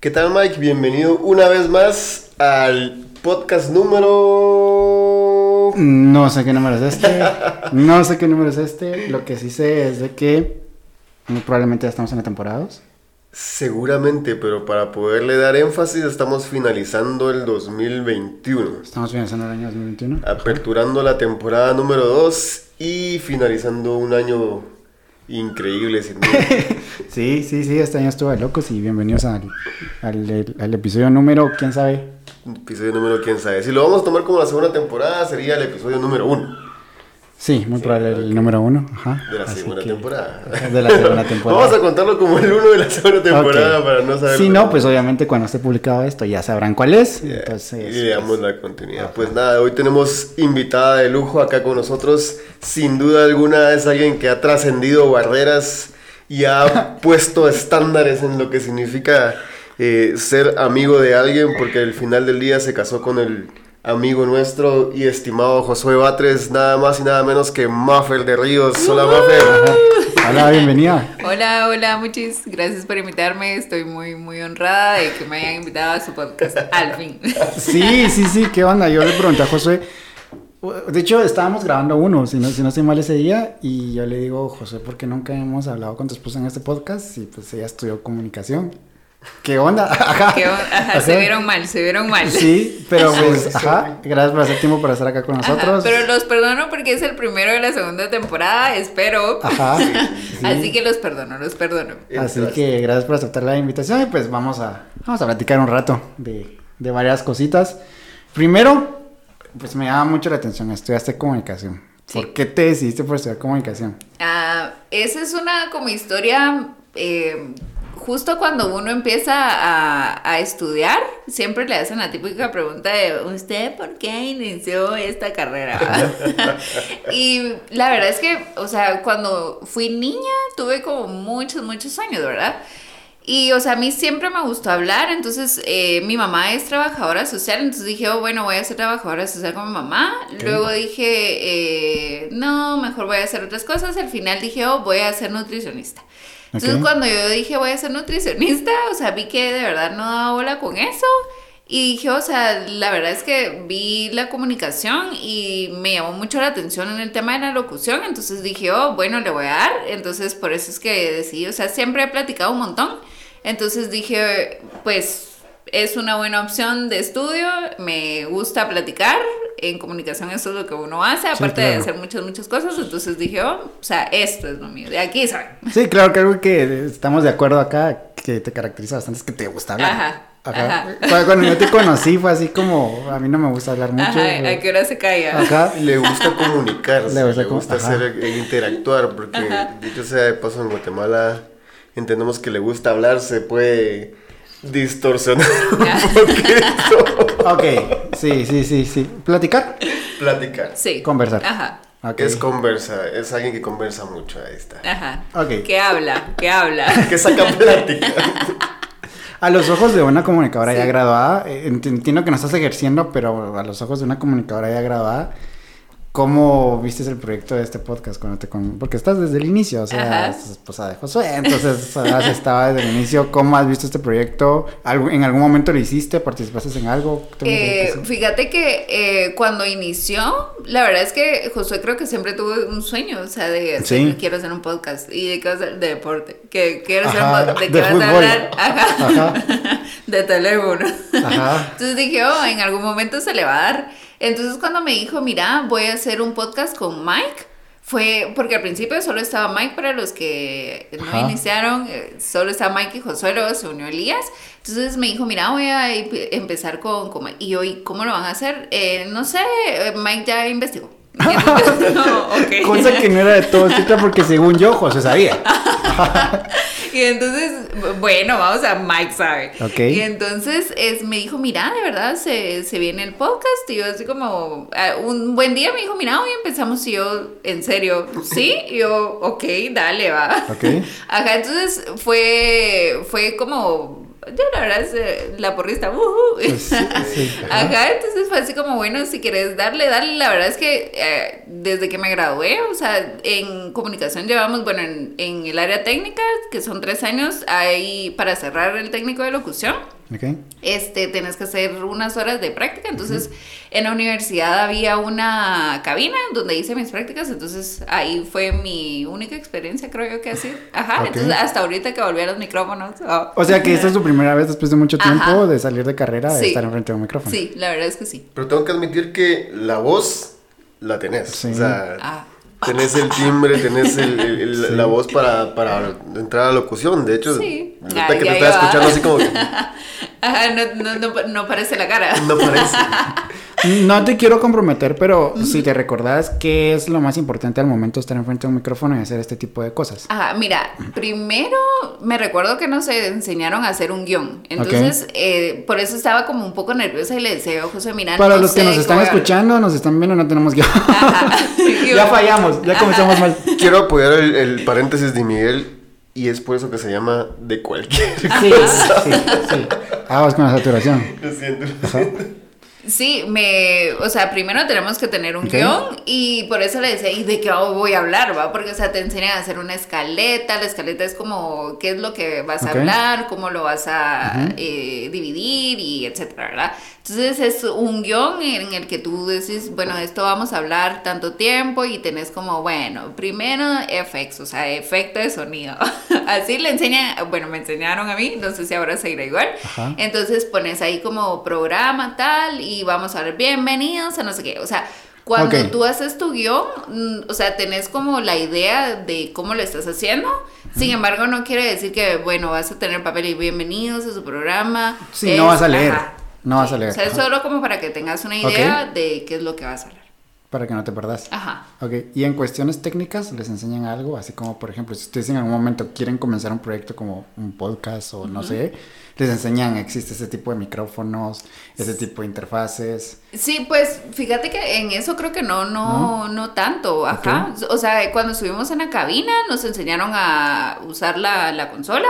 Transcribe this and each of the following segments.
¿Qué tal Mike? Bienvenido una vez más al podcast número... No sé qué número es este. No sé qué número es este. Lo que sí sé es de que muy probablemente ya estamos en la temporada 2. Seguramente, pero para poderle dar énfasis estamos finalizando el 2021. Estamos finalizando el año 2021. Aperturando la temporada número 2 y finalizando un año increíble, sin duda. Sí, sí, sí, este año estuvo de locos y bienvenidos al, al, al episodio número, quién sabe. Episodio número quién sabe. Si lo vamos a tomar como la segunda temporada, sería el episodio número 1 Sí, muy probable el número uno. Ajá. de la Así segunda que- temporada. De la segunda temporada. Vamos a contarlo como el 1 de la segunda temporada para no saber. Si no, pues obviamente cuando esté publicado esto ya sabrán cuál es. Entonces, y le damos pues, la continuidad. Pues nada, hoy tenemos invitada de lujo acá con nosotros. Sin duda alguna es alguien que ha trascendido barreras y ha puesto estándares en lo que significa eh, ser amigo de alguien, porque al final del día se casó con el amigo nuestro y estimado Josué Batres, nada más y nada menos que Maffer de Ríos. Hola Maffer. Hola, bienvenida. Hola, hola, muchas gracias por invitarme. Estoy muy, muy honrada de que me hayan invitado a su podcast. Al fin. Sí, sí, sí, ¿qué onda? Yo le pregunté a Josué. De hecho, estábamos grabando uno, si no, si no estoy mal ese día, y yo le digo, José, ¿por qué nunca hemos hablado con tu esposa en este podcast? Y pues ella estudió comunicación. ¿Qué onda? Ajá. Se vieron mal, se vieron mal. Sí, pero pues, ajá, gracias por hacer tiempo para estar acá con Ajá, nosotros. pero los perdono porque es el primero de la segunda temporada, espero. Ajá. sí. Así que los perdono, los perdono. Así que gracias por aceptar la invitación y pues vamos a, vamos a platicar un rato de, de varias cositas. Primero, pues me llama mucho la atención, estudiaste comunicación. Sí. ¿Por qué te decidiste por estudiar comunicación? Ah, esa es una como historia, eh, justo cuando uno empieza a, a estudiar, siempre le hacen la típica pregunta de, ¿usted por qué inició esta carrera? y la verdad es que, o sea, cuando fui niña tuve como muchos, muchos años, ¿verdad? Y, o sea, a mí siempre me gustó hablar, entonces eh, mi mamá es trabajadora social, entonces dije, oh, bueno, voy a ser trabajadora social con mi mamá. Luego dije, eh, no, mejor voy a hacer otras cosas. Al final dije, oh, voy a ser nutricionista. Entonces, cuando yo dije, voy a ser nutricionista, o sea, vi que de verdad no daba bola con eso. Y dije, o sea, la verdad es que vi la comunicación y me llamó mucho la atención en el tema de la locución. Entonces dije, oh, bueno, le voy a dar. Entonces, por eso es que decidí, o sea, siempre he platicado un montón. Entonces dije, pues es una buena opción de estudio. Me gusta platicar. En comunicación eso es lo que uno hace, aparte de claro. hacer muchas, muchas cosas. Entonces dije, oh, o sea, esto es lo mío. De aquí soy. Sí, claro que algo que estamos de acuerdo acá, que te caracteriza bastante es que te gusta hablar. Ajá, Ajá. ajá. Cuando, yo te conocí fue así como, a mí no me gusta hablar mucho. Ajá, ¿a qué hora se calla? Ajá. Le gusta comunicarse, Le le gusta gusta, com- ajá. hacer e interactuar, porque dicho sea de paso en Guatemala entendemos que le gusta hablar, se puede distorsionar un poquito. Ok, sí, sí, sí, sí. Platicar, Platicar. Sí. conversar. Ajá. Ok. Es conversa, es alguien que conversa mucho, ahí está. Ajá. Ok. Que habla, que habla. Que saca plática. A los ojos de una comunicadora ya graduada, eh, ent- entiendo que no estás ejerciendo, pero a los ojos de una comunicadora ya graduada, ¿cómo viste el proyecto de este podcast cuando te con... Porque estás desde el inicio, o sea, Ajá. es esposa de Josué, entonces has estado desde el inicio. ¿Cómo has visto este proyecto? ¿Algo- ¿En algún momento lo hiciste? ¿Participaste en algo? ¿Tú me Eh, que fíjate que eh, cuando inició, la verdad es que Josué creo que siempre tuvo un sueño, o sea, de hacer- Sí. quiero hacer un podcast y de qué vas a- de deporte, que quiero hacer Ajá, un podcast, de qué vas a hablar, ajá, Ajá. de teléfono. Ajá. Entonces dije, oh, en algún momento se le va a dar. Entonces cuando me dijo, mira, voy a hacer un podcast con Mike, fue porque al principio solo estaba Mike para los que no Ajá. iniciaron, eh, solo estaba Mike y Josué, luego se unió Elías. Entonces me dijo, mira, voy a empe- empezar con, con Mike. Y yo, ¿y cómo lo van a hacer? "Eh, no sé, eh, Mike ya investigó. Entonces, no, ok. Cosa que no era de todo cierta porque según yo, José sabía. Y entonces, bueno, vamos a Mike sabe. Ok. Y entonces es, me dijo, mira, de verdad se, se viene el podcast. Y yo así como, ah, un buen día me dijo, mira, hoy empezamos. Y yo, en serio, sí. Y yo, ok, dale, va. Ok. Ajá, entonces fue, fue como yo la verdad es la porrista, uh ajá. entonces fue así como, bueno, si quieres darle, dale. La verdad es que eh, desde que me gradué, o sea, en comunicación llevamos, bueno, en, en el área técnica, que son tres años, ahí para cerrar el técnico de locución Ok. este, tenés que hacer unas horas de práctica. Entonces, en la universidad había una cabina donde hice mis prácticas. Entonces, ahí fue mi única experiencia, creo yo que así. Ajá. Entonces, hasta ahorita que volví a los micrófonos. oh. O sea que esta es tu primera vez después de mucho tiempo Ajá. de salir de carrera de Sí. estar enfrente de un micrófono. Sí, la verdad es que sí. Pero tengo que admitir que la voz la tenés. Sí. O sea, Ah. Tenés el timbre, tenés el- el- el- Sí. la voz para, para entrar a la locución. De hecho, Sí. ahorita Ay, que te estaba escuchando así como que Ajá, no, no, no, no parece la cara. no parece. No te quiero comprometer, pero si te recordás, ¿qué es lo más importante al momento de estar enfrente de un micrófono y hacer este tipo de cosas? Ajá, mira, primero me recuerdo que nos enseñaron a hacer un guion. Entonces, eh, por eso estaba como un poco nerviosa y le decía, José, mira, Para no los que nos están cómo- escuchando, nos están viendo, no tenemos guion. Ajá. ya fallamos, ya comenzamos mal. Quiero apoyar el, el paréntesis de Miguel y es por eso que se llama de cualquier. Sí, sí, sí. Vamos con la saturación. Lo siento. Sí, me, o sea, primero tenemos que tener un Ok. guion y por eso le decía, ¿y de qué voy a hablar? va? Porque, o sea, te enseñan a hacer una escaleta, la escaleta es como qué es lo que vas a hablar, cómo lo vas a eh, dividir y etcétera, ¿verdad? Entonces es un guion en el que tú decís, bueno, de esto vamos a hablar tanto tiempo y tenés como, bueno, primero FX, o sea, efecto de sonido. Así le enseñan, bueno, me enseñaron a mí, no sé si ahora seguirá igual. Ajá. Entonces pones ahí como programa tal y vamos a ver bienvenidos a no sé qué. O sea, cuando Ok. tú haces tu guion, mm, o sea, tenés como la idea de cómo lo estás haciendo. Sin embargo, no quiere decir que, bueno, vas a tener papel y bienvenidos a su programa. Sí, no vas a leer. No vas a leer. O sea, es solo como para que tengas una idea de qué es lo que vas a hablar. Para que no te perdas. Ajá. Ok, y en cuestiones técnicas les enseñan algo, así como por ejemplo, si ustedes en algún momento quieren comenzar un proyecto como un podcast o no sé, les enseñan, existe ese tipo de micrófonos, ese tipo de interfaces. Sí, pues fíjate que en eso creo que no, no, no, tanto, ajá. O sea, cuando estuvimos en la cabina nos enseñaron a usar la, la consola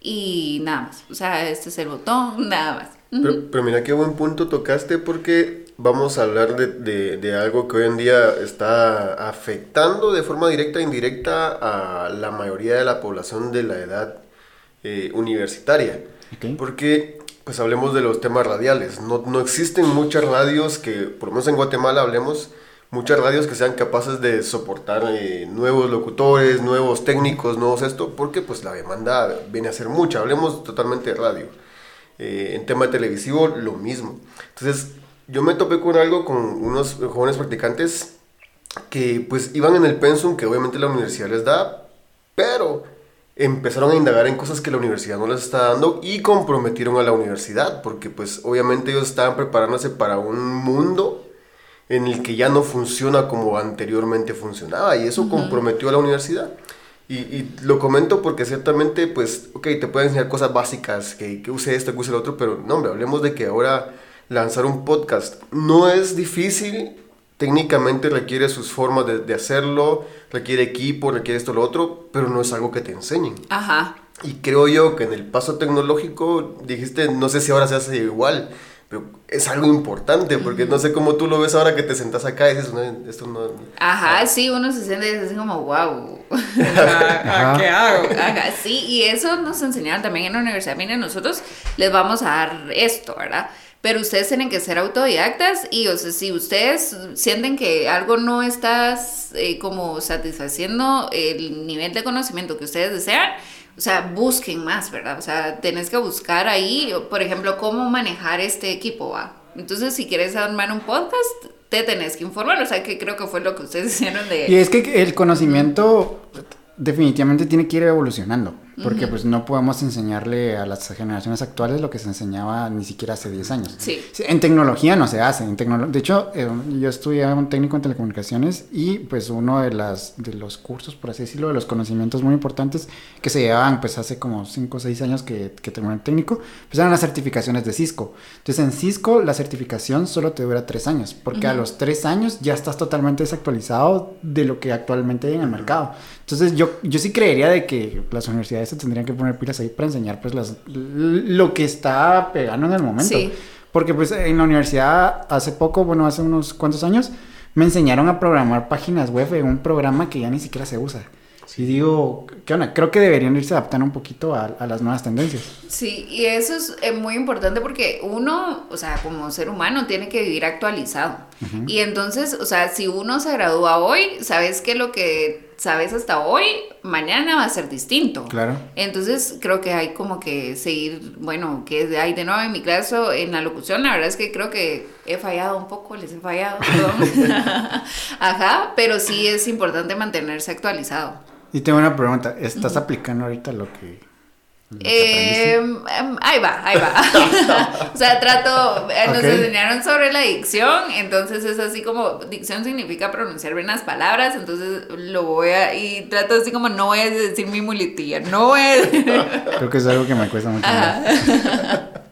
y nada más. O sea, este es el botón, nada más. Pero, pero mira qué buen punto tocaste porque vamos a hablar de, de- de algo que hoy en día está afectando de forma directa e indirecta a la mayoría de la población de la edad eh, universitaria. Porque, pues hablemos de los temas radiales. No, no existen muchas radios que, por lo menos en Guatemala hablemos, muchas radios que sean capaces de soportar eh, nuevos locutores, nuevos técnicos, nuevos esto, porque pues la demanda viene a ser mucha. Hablemos totalmente de radio. Eh, en tema televisivo, lo mismo. Entonces, yo me topé con algo con unos jóvenes practicantes que pues iban en el pensum que obviamente la universidad les da, pero empezaron a indagar en cosas que la universidad no les está dando y comprometieron a la universidad, porque pues obviamente ellos estaban preparándose para un mundo en el que ya no funciona como anteriormente funcionaba y eso comprometió a la universidad. Y, y lo comento porque ciertamente, pues, ok, te pueden enseñar cosas básicas, que, que use esto, que use lo otro, pero no, hombre, hablemos de que ahora lanzar un podcast no es difícil, técnicamente requiere sus formas de, de hacerlo, requiere equipo, requiere esto, lo otro, pero no es algo que te enseñen. Ajá. Y creo yo que en el paso tecnológico, dijiste, no sé si ahora se hace igual, pero es algo importante, porque no sé cómo tú lo ves ahora que te sentás acá y dices, no, esto no... Ajá, sí, uno se siente y es así como, wow. Ajá. ¿Qué hago? Ajá, sí, y eso nos enseñaron también en la universidad. Miren, nosotros les vamos a dar esto, ¿verdad? Pero ustedes tienen que ser autodidactas y, o sea, si ustedes sienten que algo no está eh, como satisfaciendo el nivel de conocimiento que ustedes desean, o sea, busquen más, ¿verdad? O sea, tenés que buscar ahí, por ejemplo, cómo manejar este equipo, ¿va? Entonces, si quieres armar un podcast, te tenés que informar, o sea, que creo que fue lo que ustedes hicieron de... Y es que el conocimiento definitivamente tiene que ir evolucionando, porque pues no podemos enseñarle a las generaciones actuales lo que se enseñaba ni siquiera hace 10 años. Sí. En tecnología no se hace, en de hecho eh, yo estudié un técnico en telecomunicaciones y pues uno de, las, de los cursos, por así decirlo, de los conocimientos muy importantes que se llevaban pues hace como 5 o 6 años que, que terminé el técnico, pues eran las certificaciones de Cisco. Entonces en Cisco la certificación solo te dura 3 años, porque a los 3 años ya estás totalmente desactualizado de lo que actualmente hay en el mercado. Entonces yo, yo sí creería de que las universidades se tendrían que poner pilas ahí para enseñar pues las, lo que está pegando en el momento. Sí. Porque pues en la universidad hace poco, bueno, hace unos cuantos años, me enseñaron a programar páginas web en un programa que ya ni siquiera se usa. Y digo, ¿qué onda? Creo que deberían irse adaptando un poquito a, a las nuevas tendencias. Sí, y eso es eh, muy importante porque uno, o sea, como ser humano, tiene que vivir actualizado. Y entonces, o sea, si uno se gradúa hoy, sabes que lo que sabes hasta hoy, mañana va a ser distinto. Claro. Entonces, creo que hay como que seguir, bueno, que hay de nuevo en mi caso, en la locución, la verdad es que creo que he fallado un poco, les he fallado. Ajá, pero sí es importante mantenerse actualizado. Y tengo una pregunta, ¿estás aplicando ahorita lo que... Eh, ahí va, ahí va. o sea, trato, eh, nos enseñaron sobre la dicción, entonces es así como, dicción significa pronunciar bien las palabras, entonces lo voy a, y trato así como, no voy a decir mi muletilla, no voy a Creo que es algo que me cuesta mucho.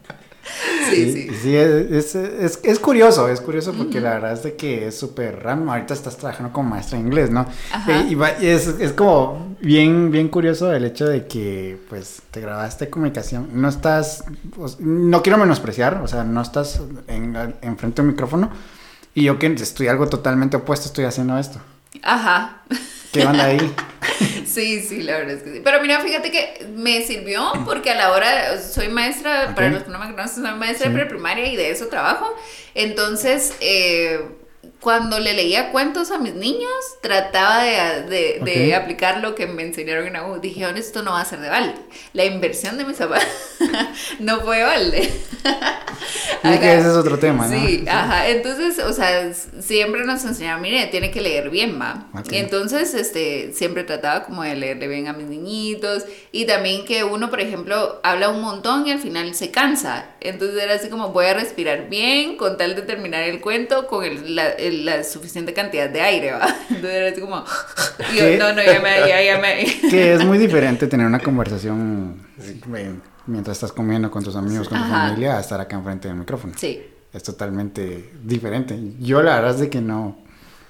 Sí, sí. Sí, es, es, es, es curioso, es curioso porque la verdad es de que es súper random. Ahorita estás trabajando como maestra de inglés, ¿no? Ajá. Y va- y es, es como bien, bien curioso el hecho de que, pues, te grabaste comunicación. No estás, no quiero menospreciar, o sea, no estás en, en a un micrófono. Y yo que estoy algo totalmente opuesto, estoy haciendo esto. Ajá. ¿Qué onda ahí? Sí, sí, la verdad es que sí. Pero mira, fíjate que me sirvió porque a la hora, soy maestra, para los que no me conocen, soy maestra Sí. de preprimaria y de eso trabajo. Entonces, eh, cuando le leía cuentos a mis niños, trataba de, de- de Ok. aplicar lo que me enseñaron en AU. Dijeron, esto no va a ser de balde. La inversión de mis zapatos no fue de balde. Y que ese es otro tema, ¿no? Sí, ajá. Entonces, o sea, siempre nos enseñaban, mire, tiene que leer bien, va. Ok. Y entonces, este, siempre trataba como de leerle bien a mis niñitos. Y también que uno, por ejemplo, habla un montón y al final se cansa. Entonces era así como, voy a respirar bien con tal de terminar el cuento con el- la, el- la suficiente cantidad de aire, va. Entonces era así como, y yo, no, no, ya me, ya, ya me. Que es muy diferente tener una conversación mientras estás comiendo con tus amigos, con tu Ajá. familia, a estar acá enfrente del micrófono. Sí. Es totalmente diferente. Yo la verdad es de que no.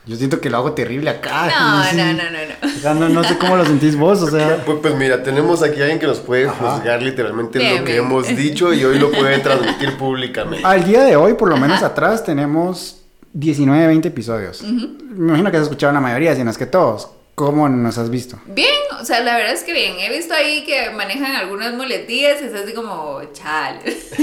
Yo siento que lo hago terrible acá. No, Sí. no, no, no, no. O sea, no, no sé cómo lo sentís vos, o sea. Pues, pues mira, tenemos aquí a alguien que nos puede Ajá. juzgar literalmente Bien, lo que bien. hemos dicho y hoy lo puede transmitir públicamente. Al día de hoy, por lo menos atrás, tenemos 19, 20 episodios. Me imagino que has escuchado la mayoría, si no es que todos. ¿Cómo nos has visto? Bien, o sea, la verdad es que bien. He visto ahí que manejan algunas muletillas y es así como, chale.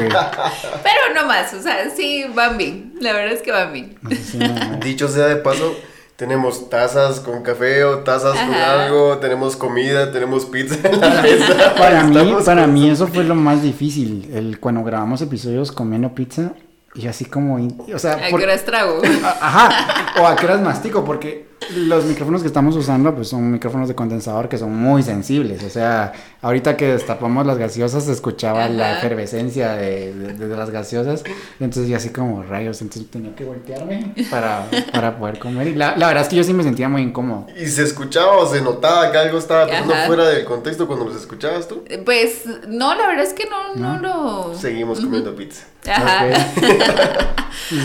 Pero no más, o sea, sí van bien. La verdad es que van bien. No sé si me- Dicho sea de paso, tenemos tazas con café o tazas con algo, tenemos comida, tenemos pizza en la mesa. Para mí, para mí eso fue lo más difícil, el cuando grabamos episodios comiendo pizza y así como, o sea, ¿A por- qué horas trago? ajá, o a qué horas mastico, porque los micrófonos que estamos usando pues son micrófonos de condensador que son muy sensibles, o sea, ahorita que destapamos las gaseosas se escuchaba la efervescencia de, de- de las gaseosas, entonces yo así como rayos, entonces tenía que voltearme para, para poder comer y la, la verdad es que yo sí me sentía muy incómodo. Y se escuchaba o se notaba que algo estaba pasando Ajá. fuera del contexto cuando los escuchabas tú. Pues no, la verdad es que no, no, lo. Seguimos comiendo pizza. Ajá.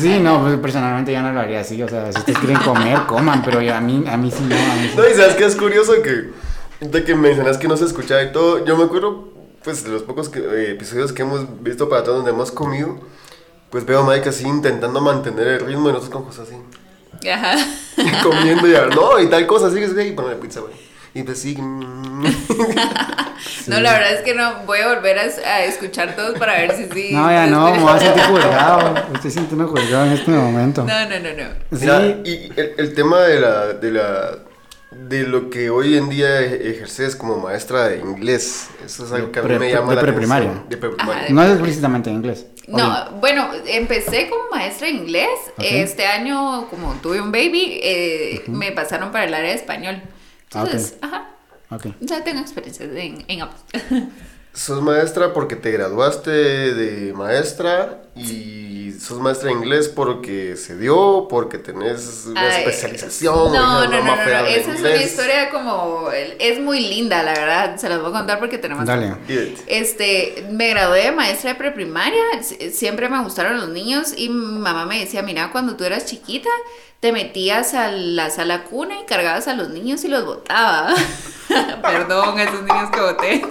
Sí, no, pues, personalmente ya no lo haría así. O sea, si ustedes quieren comer, coman, pero yo, a, mí, a mí sí no. A mí sí. No, y sabes que es curioso que, de que mencionas que no se escuchaba y todo. Yo me acuerdo, pues, de los pocos que- eh, episodios que hemos visto para atrás donde hemos comido. Pues veo a Mike así intentando mantener el ritmo y nosotros con cosas así. Ajá. comiendo y no, y tal cosa, así que y ponle pizza, güey. Y pues sí. mm. No, la verdad es que no. Voy a volver a, a escuchar todos para ver si sí. No, ya no, me voy a sentir juzgado. Estoy sintiendo juzgado en este momento. No, no, no, no. Sí, Mira, y el, el tema de la, de la de lo que hoy en día e- ejerces como maestra de inglés, eso es algo que a mí me llama de la preprimaria. atención. De preprimaria. Ajá. no es explícitamente en inglés. No, bueno, empecé como maestra de inglés. Este año, como tuve un baby, eh, me pasaron para el área de español. Ah, ok. Entonces, ajá. Ok. O sea, tengo experiencia en, en ambos. Sos maestra porque te graduaste de maestra y sos maestra de inglés porque se dio, porque tenés una Ay, especialización. No, no, no, no, Esa es una historia como. Es muy linda, la verdad. Se las voy a contar porque tenemos. Dale. Este, me gradué de maestra de preprimaria, siempre me gustaron los niños y mi mamá me decía, mira, cuando tú eras chiquita, te metías a la sala cuna y cargabas a los niños y los botaba. Perdón, esos niños que boté.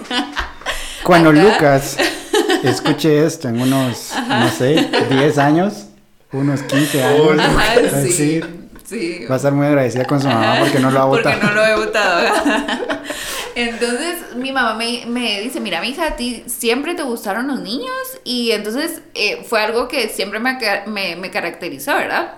Cuando Acá. Lucas escuche esto en unos, no sé, 10 años, unos 15 años, Oh, Ajá, va a sí. decir, Sí. va a estar muy agradecida con su mamá porque no lo ha Porque votado. no lo he votado. Entonces mi mamá me, me dice, mira, mija, a ti siempre te gustaron los niños y entonces eh, fue algo que siempre me, ca- me, me caracterizó, ¿verdad?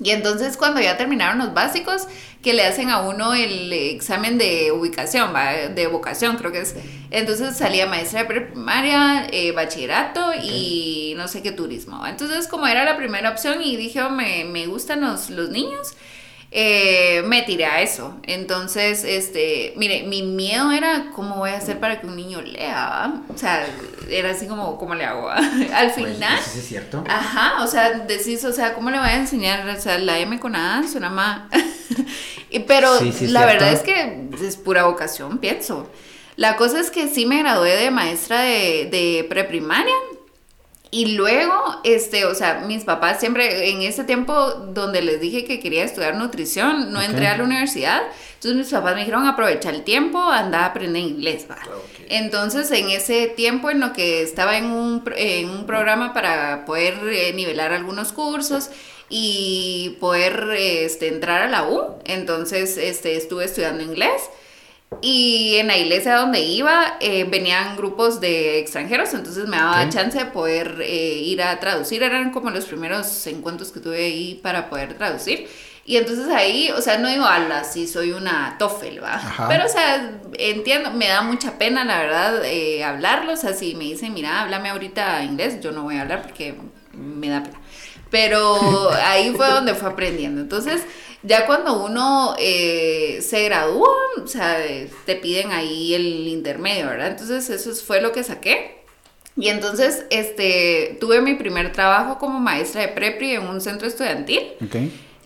Y entonces cuando ya terminaron los básicos, que le hacen a uno el examen de ubicación, de vocación creo que es. Entonces salía maestra de primaria, eh, bachillerato y no sé qué turismo. Entonces como era la primera opción y dije, oh, me, me gustan los, los niños, eh, me tiré a eso. Entonces, este, mire, mi miedo era cómo voy a hacer para que un niño lea. O sea, era así como, ¿cómo le hago? Al final... Pues, es cierto. Ajá, o sea, decís, o sea, ¿cómo le voy a enseñar? O sea, la M con A suena más. Pero Sí, sí, la cierto. verdad es que es pura vocación, pienso. La cosa es que sí me gradué de maestra de, de preprimaria. Y luego, este, o sea, mis papás siempre, en ese tiempo donde les dije que quería estudiar nutrición, no entré a la universidad. Entonces mis papás me dijeron, aprovecha el tiempo, anda a aprender inglés, va. ok. Entonces, en ese tiempo en lo que estaba en un, en un programa para poder eh, nivelar algunos cursos y poder este, entrar a la U, entonces este, estuve estudiando inglés. Y en la iglesia donde iba eh, venían grupos de extranjeros, entonces me daba Ok. chance de poder eh, ir a traducir. Eran como los primeros encuentros que tuve ahí para poder traducir. Y entonces ahí, o sea, no digo, ala, sí soy una TOEFL, ¿va? Ajá. Pero, o sea, entiendo, me da mucha pena, la verdad, eh, hablarlo. O sea, si me dicen, mira, háblame ahorita inglés, yo no voy a hablar porque me da pena. Pero ahí fue donde fue aprendiendo. Entonces, ya cuando uno eh, se gradúa, o sea, te piden ahí el intermedio, ¿verdad? Entonces, eso fue lo que saqué. Y entonces, este, tuve mi primer trabajo como maestra de prepri en un centro estudiantil.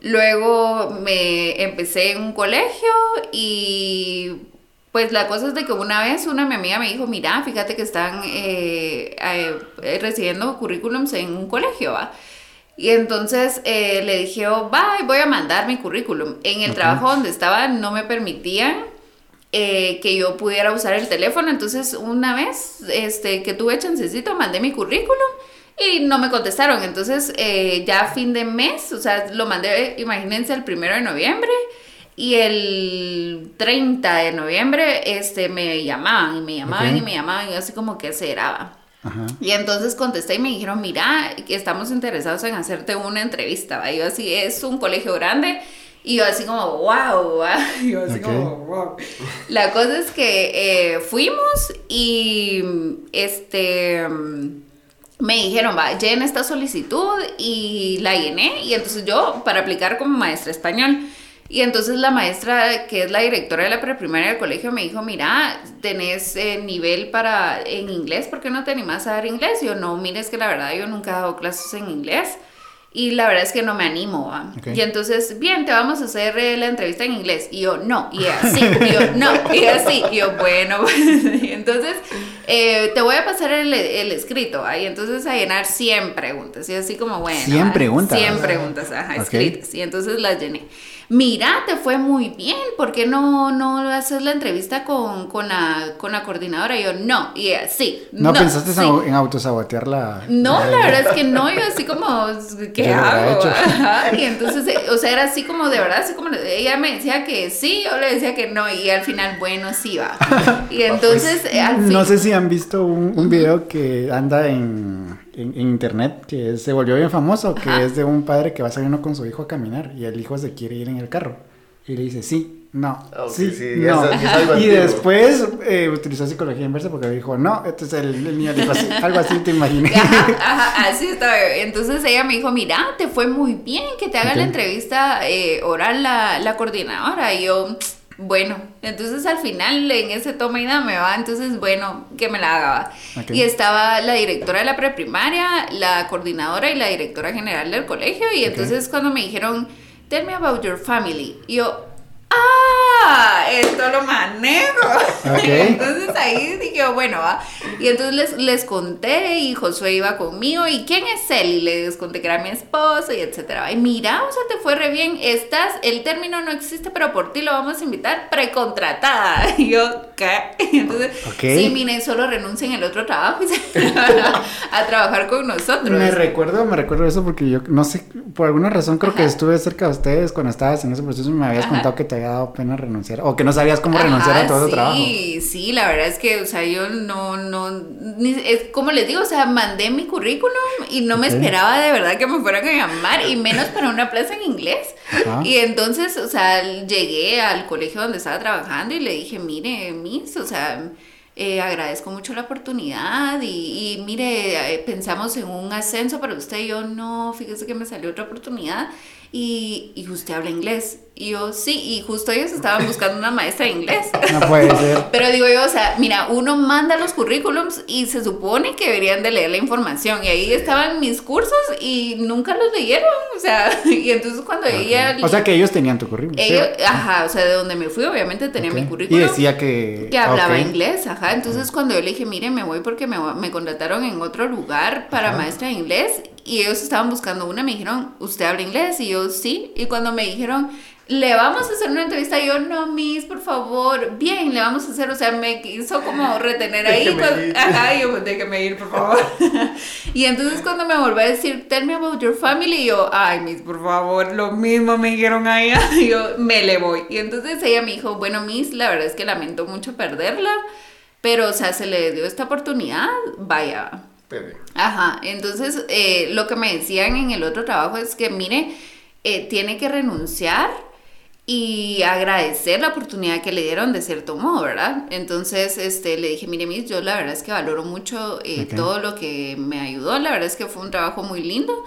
Luego me empecé en un colegio y pues la cosa es de que una vez una mi amiga me dijo, mira, fíjate que están eh, eh, recibiendo currículums en un colegio, ¿va? Y entonces eh, le dije, oh, va, voy a mandar mi currículum. En el trabajo donde estaba no me permitían eh, que yo pudiera usar el teléfono. Entonces, una vez este, que tuve chancecito, mandé mi currículum y no me contestaron. Entonces, eh, ya a fin de mes, o sea, lo mandé, imagínense, el primero de noviembre. Y el 30 de noviembre este, me llamaban y me llamaban y me llamaban y yo así como que se graba. Ajá. Y entonces contesté y me dijeron, mira, estamos interesados en hacerte una entrevista. Y yo así, es un colegio grande. Y yo así como, wow. Y yo así como, wow. La cosa es que eh, fuimos y este me dijeron, va, llena esta solicitud y la llené. Y entonces yo, para aplicar como maestra español. Y entonces la maestra, que es la directora de la preprimaria del colegio, me dijo, mira, tenés eh, nivel para en inglés, ¿por qué no te animas a dar inglés? Y yo, no, mire, es que la verdad yo nunca he dado clases en inglés. Y la verdad es que no me animo, ¿va? Y entonces, bien, te vamos a hacer eh, la entrevista en inglés. Y yo, no, y ella, sí, y yo, no, y ella, sí, y yo, bueno, pues, y entonces, eh, te voy a pasar el, el escrito, ¿va? Y entonces a llenar 100 preguntas, y así como, bueno. 100 ¿va? preguntas. 100 preguntas, ajá, Ok. escritas. Y entonces las llené. Mira, te fue muy bien, ¿por qué no, no haces la entrevista con, con, la, con la coordinadora? Y yo, no, y ella, sí. ¿No, pensaste sí". en, en autosabotear la... No, la verdad es que no, yo así como, ¿qué Yo hago? Ajá, Y entonces, eh, o sea, era así como de verdad, así como ella me decía que sí, yo le decía que no, y al final, bueno, sí va. Y entonces, eh, al fin. No sé si han visto un, un video que anda en, en- en internet que se volvió bien famoso, que Ajá. es de un padre que va saliendo con su hijo a caminar y el hijo se quiere ir en el carro y le dice sí, no, Ah, ok, sí, sí, no. es- es y después eh, utilizó psicología inversa porque dijo no, entonces el, el niño dijo así, algo así te imaginé. Ajá, ajá, así estaba. Entonces ella me dijo, mira, te fue muy bien que te haga Ok. la entrevista eh, oral la, la coordinadora. Y yo, bueno, entonces al final en ese toma y dame va, entonces bueno, que me la haga. Y estaba la directora de la preprimaria, la coordinadora y la directora general del colegio y entonces cuando me dijeron, tell me about your family, y yo, ah, esto lo manejo. Entonces ahí dije, bueno, va. Y entonces les, les conté y Josué iba conmigo y ¿quién es él? Y les conté que era mi esposo y etcétera. Y mira, o sea, te fue re bien. Estás, el término no existe, pero por ti lo vamos a invitar precontratada. Y yo, ¿qué? Y entonces, Ok. sí, miren, solo renuncien el otro trabajo y se van a, a trabajar con nosotros. Me recuerdo, me recuerdo eso porque yo no sé, por alguna razón creo que estuve cerca de ustedes cuando estabas en ese proceso y me habías Ajá. contado que te había dado pena renunciar o que no sabías cómo renunciar a todo ese sí, trabajo. Sí, la verdad es que, o sea, yo no, no, ni- es como les digo, o sea, mandé mi currículum y no me esperaba de verdad que me fueran a llamar y menos para una plaza en inglés. Ajá. Y entonces, o sea, llegué al colegio donde estaba trabajando y le dije, mire, Miss, o sea, eh, agradezco mucho la oportunidad y, y mire, eh, pensamos en un ascenso para usted. Y yo, no, fíjese que me salió otra oportunidad y, y usted habla inglés. Y yo, sí, y justo ellos estaban buscando una maestra de inglés. No puede ser. Pero digo yo, o sea, mira, uno manda los currículums y se supone que deberían de leer la información. Y ahí estaban mis cursos y nunca los leyeron. O sea, y entonces cuando ella... O sea que ellos tenían tu currículum. ¿sí? ellos, ajá, o sea, de donde me fui, obviamente tenía mi Y currículum. decía que... Que hablaba ok. inglés, ajá. Entonces cuando yo le dije, mire, me voy porque me, me contrataron en otro lugar para Ajá. maestra de inglés y ellos estaban buscando una, me dijeron, ¿usted habla inglés? Y yo, sí. Y cuando me dijeron, le vamos a hacer una entrevista, yo, no, Miss, por favor, bien, le vamos a hacer, o sea, me quiso como retener ahí. Cuando- ajá, yo, pues, déjeme ir, por favor. y entonces cuando me volvió a decir, tell me about your family, y yo, ay, Miss, por favor, lo mismo me dijeron a ella, y yo, me le voy. Y entonces ella me dijo, bueno, Miss, la verdad es que lamento mucho perderla, pero, o sea, se le dio esta oportunidad, vaya. Ajá, entonces eh, lo que me decían en el otro trabajo es que, mire, eh, tiene que renunciar y agradecer la oportunidad que le dieron de cierto modo, ¿verdad? Entonces, este, le dije, mire, Miss, yo la verdad es que valoro mucho eh, todo lo que me ayudó, la verdad es que fue un trabajo muy lindo,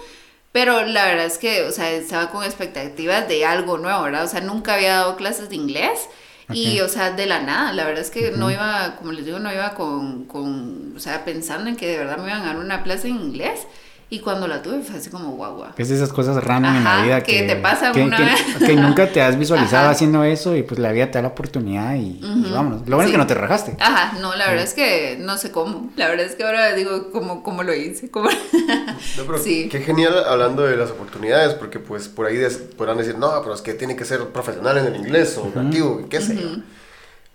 pero la verdad es que, o sea, estaba con expectativas de algo nuevo, ¿verdad? O sea, nunca había dado clases de inglés. Y, o sea, de la nada, la verdad es que no iba, como les digo, no iba con, con, o sea, pensando en que de verdad me iban a dar una plaza en inglés. Y cuando la tuve fue así como guau, guau. Es de esas cosas random en la vida que te pasan que, una que- vez. que nunca te has visualizado Ajá. haciendo eso y pues la vida te da la oportunidad y, y Ujú. vámonos. Lo bueno es que no te rajaste. Ajá, no, la verdad es que no sé cómo. La verdad es que ahora digo cómo, cómo lo hice. cómo- No, pero Sí. qué genial hablando de las oportunidades, porque pues por ahí des- podrán decir, no, pero es que tiene que ser profesional en el inglés o nativo, qué sé yo.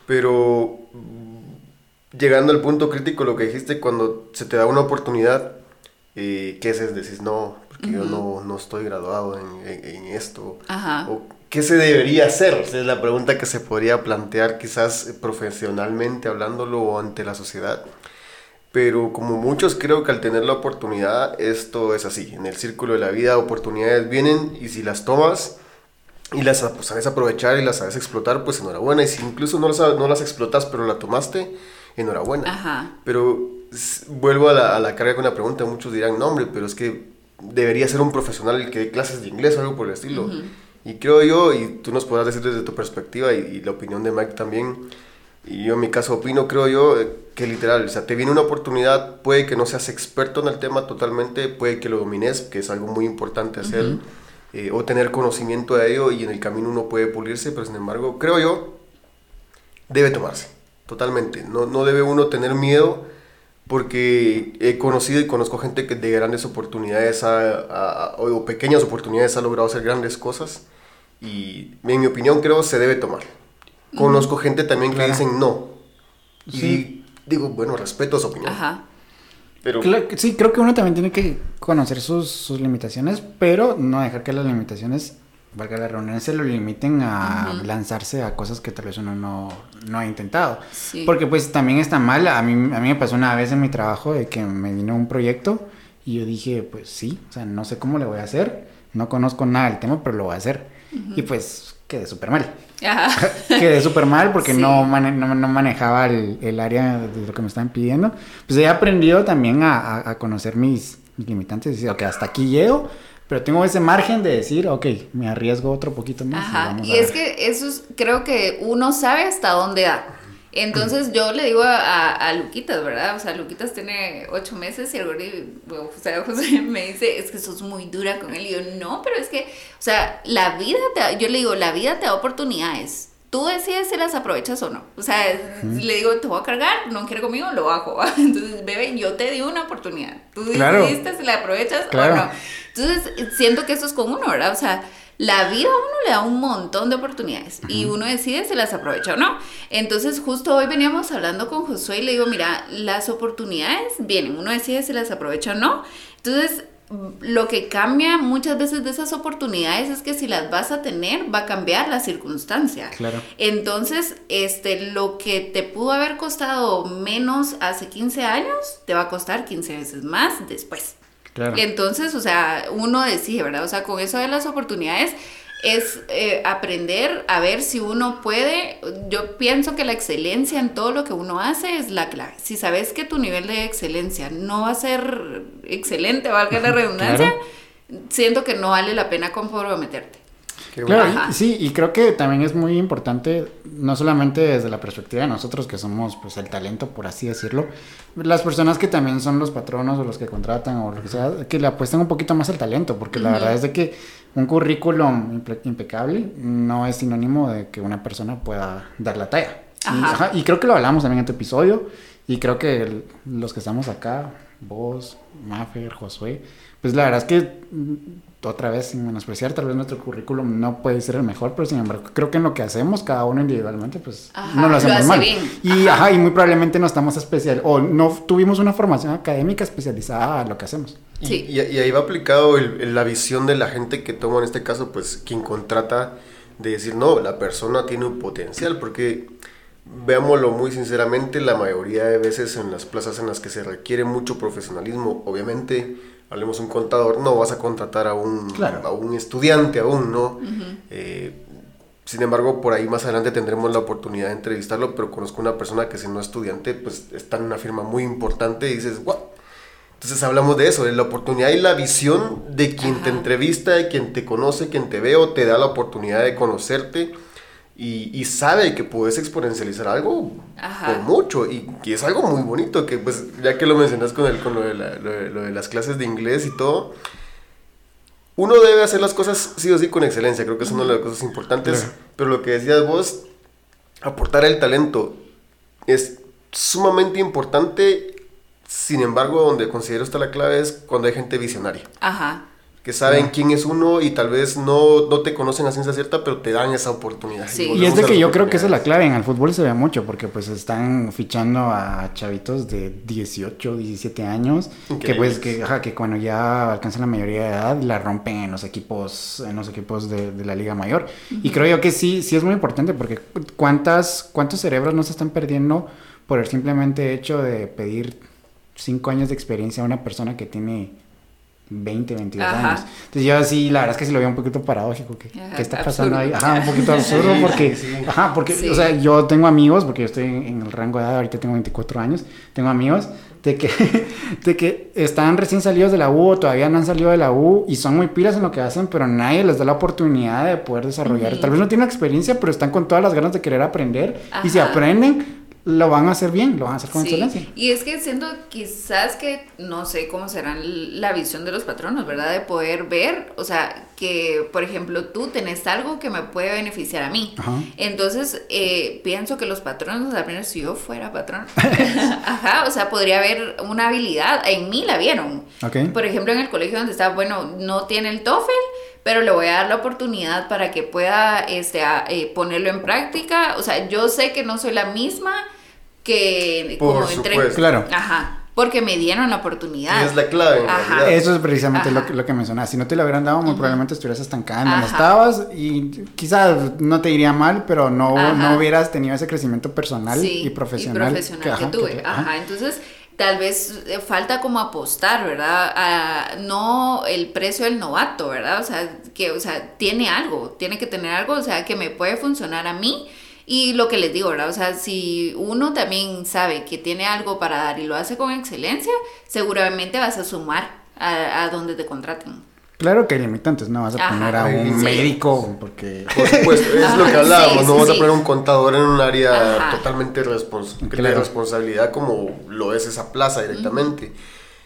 Pero mm, llegando al punto crítico, lo que dijiste, cuando se te da una oportunidad, eh, ¿qué haces? Decís, no, porque yo no, no estoy graduado en, en- en esto. Ajá. O, ¿Qué se debería hacer? Esa es la pregunta que se podría plantear quizás profesionalmente hablándolo o ante la sociedad. Pero como muchos creo que al tener la oportunidad esto es así. En el círculo de la vida oportunidades vienen y si las tomas y las pues, sabes aprovechar y las sabes explotar, pues enhorabuena. Y si incluso no las, no las explotas pero la tomaste, enhorabuena. Ajá. Pero vuelvo a la, a la carga con la pregunta. Muchos dirán, no hombre, pero es que debería ser un profesional el que dé clases de inglés o algo por el estilo. Y creo yo, y tú nos podrás decir desde tu perspectiva y, y la opinión de Mike también, y yo en mi caso opino, creo yo, eh, que literal, o sea, te viene una oportunidad, puede que no seas experto en el tema totalmente, puede que lo domines, que es algo muy importante hacer, eh, o tener conocimiento de ello y en el camino uno puede pulirse, pero sin embargo, creo yo, debe tomarse, totalmente. No, no debe uno tener miedo porque he conocido y conozco gente que de grandes oportunidades ha- o pequeñas oportunidades ha logrado hacer grandes cosas y en mi opinión creo se debe tomar. Conozco gente también que Claro. dicen no y Sí. digo, bueno, respeto su opinión. Ajá. Pero Claro que- sí, creo que uno también tiene que conocer sus, sus limitaciones, pero no dejar que las limitaciones, valga la reunión, se lo limiten a lanzarse a cosas que tal vez uno no, no ha intentado. Sí. Porque pues también está mal, a mí, a mí me pasó una vez en mi trabajo de que me vino un proyecto y yo dije, pues sí, o sea, no sé cómo le voy a hacer, no conozco nada del tema, pero lo voy a hacer. Y pues quedé súper mal. Ajá. Quedé súper mal porque Sí. no, mane- no, no manejaba el, el área de lo que me estaban pidiendo. Pues he aprendido también a, a- a conocer mis, mis limitantes y decir, ok, hasta aquí llego, pero tengo ese margen de decir, ok, me arriesgo otro poquito más. Ajá, y, es que eso es, creo que uno sabe hasta dónde da. Entonces yo le digo a, a, Luquitas, ¿verdad? O sea, Luquitas tiene ocho meses y el gordi, o sea, José me dice, es que sos muy dura con él. Y yo, no, pero es que, o sea, la vida te yo le digo, la vida te da oportunidades tú decides si las aprovechas o no. O sea, le digo, te voy a cargar, no quiere conmigo, lo bajo. Entonces, bebé, yo te di una oportunidad. Tú decidiste si la aprovechas o no. Entonces, siento que eso es con uno, ¿verdad? O sea, la vida a uno le da un montón de oportunidades y uno decide si las aprovecha o no. Entonces, justo hoy veníamos hablando con Josué y le digo, mira, las oportunidades vienen, uno decide si las aprovecha o no. Entonces, lo que cambia muchas veces de esas oportunidades es que si las vas a tener, va a cambiar la circunstancia. Claro. Entonces, este, lo que te pudo haber costado menos hace 15 años, te va a costar 15 veces más después. Claro. Entonces, o sea, uno decide, ¿verdad? O sea, con eso de las oportunidades, es eh, aprender a ver si uno puede, yo pienso que la excelencia en todo lo que uno hace es la clave. Si sabes que tu nivel de excelencia no va a ser excelente, valga la redundancia, siento que no vale la pena comprometerte. Claro, sí, y creo que también es muy importante, no solamente desde la perspectiva de nosotros que somos pues el talento, por así decirlo, las personas que también son los patronos o los que contratan o lo que sea, que le apuesten un poquito más al talento, porque la verdad es de que un currículum impecable no es sinónimo de que una persona pueda dar la talla. Y, creo que lo hablamos también en tu episodio, y creo que los que estamos acá, vos, Maffer, Josué, pues la verdad es que otra vez sin menospreciar, tal vez nuestro currículum no puede ser el mejor, pero sin embargo, creo que en lo que hacemos cada uno individualmente, pues no lo hacemos mal. Y, ajá. y muy probablemente no estamos especial, o no tuvimos una formación académica especializada a lo que hacemos. Sí. Y, ahí va aplicado la visión de la gente que toma en este caso, pues quien contrata, de decir, no, la persona tiene un potencial, porque veámoslo muy sinceramente, la mayoría de veces en las plazas en las que se requiere mucho profesionalismo, obviamente hablemos un contador, no vas a contratar a un, a un estudiante aún, ¿no? Eh, sin embargo, por ahí más adelante tendremos la oportunidad de entrevistarlo, pero conozco una persona que siendo estudiante, pues está en una firma muy importante y dices, wow. Entonces hablamos de eso, de la oportunidad y la visión de quien te entrevista, de quien te conoce, quien te ve o te da la oportunidad de conocerte y, sabe que puedes exponencializar algo por mucho y que es algo muy bonito, que pues ya que lo mencionas con, el, con lo, de lo, de las clases de inglés y todo, uno debe hacer las cosas sí o sí con excelencia, creo que es una de las cosas importantes, pero lo que decías vos, aportar el talento es sumamente importante, sin embargo, donde considero está la clave es cuando hay gente visionaria. Ajá que saben quién es uno y tal vez no, no te conocen a ciencia cierta, pero te dan esa oportunidad. Y, es de que yo creo que esa es la clave, en el fútbol se ve mucho, porque pues están fichando a chavitos de 18, 17 años, que pues que, que cuando ya alcanzan la mayoría de edad la rompen en los equipos, en los equipos de, la liga mayor. Y creo yo que sí, sí es muy importante, porque cuántas, cuántos cerebros no se están perdiendo por el simplemente hecho de pedir 5 años de experiencia a una persona que tiene 20, 22 años. Entonces yo sí, la verdad es que sí lo veo un poquito paradójico. ¿Qué, ¿qué está pasando ahí? Ajá, un poquito absurdo porque, ajá, porque, o sea, yo tengo amigos, porque yo estoy en, el rango de edad, ahorita tengo 24 años, tengo amigos de que, de que están recién salidos de la U o todavía no han salido de la U y son muy pilas en lo que hacen, pero nadie les da la oportunidad de poder desarrollar. Tal vez no tienen experiencia, pero están con todas las ganas de querer aprender y si aprenden, lo van a hacer bien, lo van a hacer con excelencia. Y es que siento quizás que no sé cómo será la visión de los patronos, ¿verdad? De poder ver, o sea, que por ejemplo tú tenés algo que me puede beneficiar a mí. Entonces eh, pienso que los patronos, al menos si yo fuera patrón, ajá, o sea, podría haber una habilidad, en mí la vieron. Por ejemplo, en el colegio donde estaba, bueno, no tiene el TOEFL, pero le voy a dar la oportunidad para que pueda este, eh, ponerlo en práctica. O sea, yo sé que no soy la misma que como entré. Claro. Ajá. Porque me dieron la oportunidad. Y es la clave. Ajá. Eso es precisamente lo que, lo que mencionas. Si no te lo hubieran dado, muy probablemente estuvieras estancada en donde estabas y quizás no te iría mal, pero no, no hubieras tenido ese crecimiento personal y profesional, y profesional que, tuve. ajá. Entonces, tal vez eh, falta como apostar, ¿verdad? no el precio del novato, ¿verdad? O sea, que, o sea, tiene algo, tiene que tener algo, o sea, que me puede funcionar a mí. Y lo que les digo, ¿verdad? O sea, si uno también sabe que tiene algo para dar y lo hace con excelencia, seguramente vas a sumar a, a donde te contraten. Claro que hay limitantes, no vas a Ajá. poner a Sí. un médico porque... Por supuesto, es lo que hablábamos, sí, no sí, vas a poner un contador en un área Ajá. totalmente respons- de Claro. responsabilidad como lo es esa plaza directamente.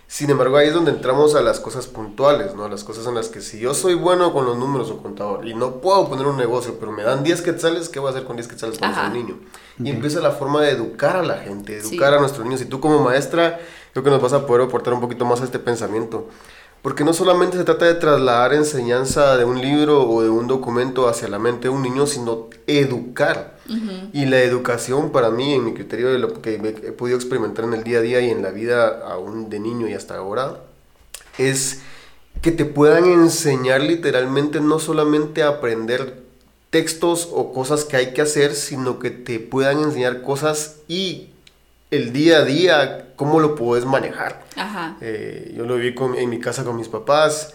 Sin embargo, ahí es donde entramos a las cosas puntuales, ¿no? Las cosas en las que si yo soy bueno con los números o contador y no puedo poner un negocio, pero me dan 10 quetzales, ¿qué voy a hacer con 10 quetzales cuando soy niño? Y empieza la forma de educar a la gente, Sí. educar a nuestros niños. Y tú como maestra, creo que nos vas a poder aportar un poquito más a este pensamiento. Porque no solamente se trata de trasladar enseñanza de un libro o de un documento hacia la mente de un niño, sino educar. Y la educación para mí, en mi criterio de lo que me- he podido experimentar en el día a día y en la vida aún de niño y hasta ahora, es que te puedan enseñar literalmente no solamente a aprender textos o cosas que hay que hacer, sino que te puedan enseñar cosas y el día a día, cómo lo puedes manejar. Ajá. Eh, yo lo vi con- en mi casa con mis papás.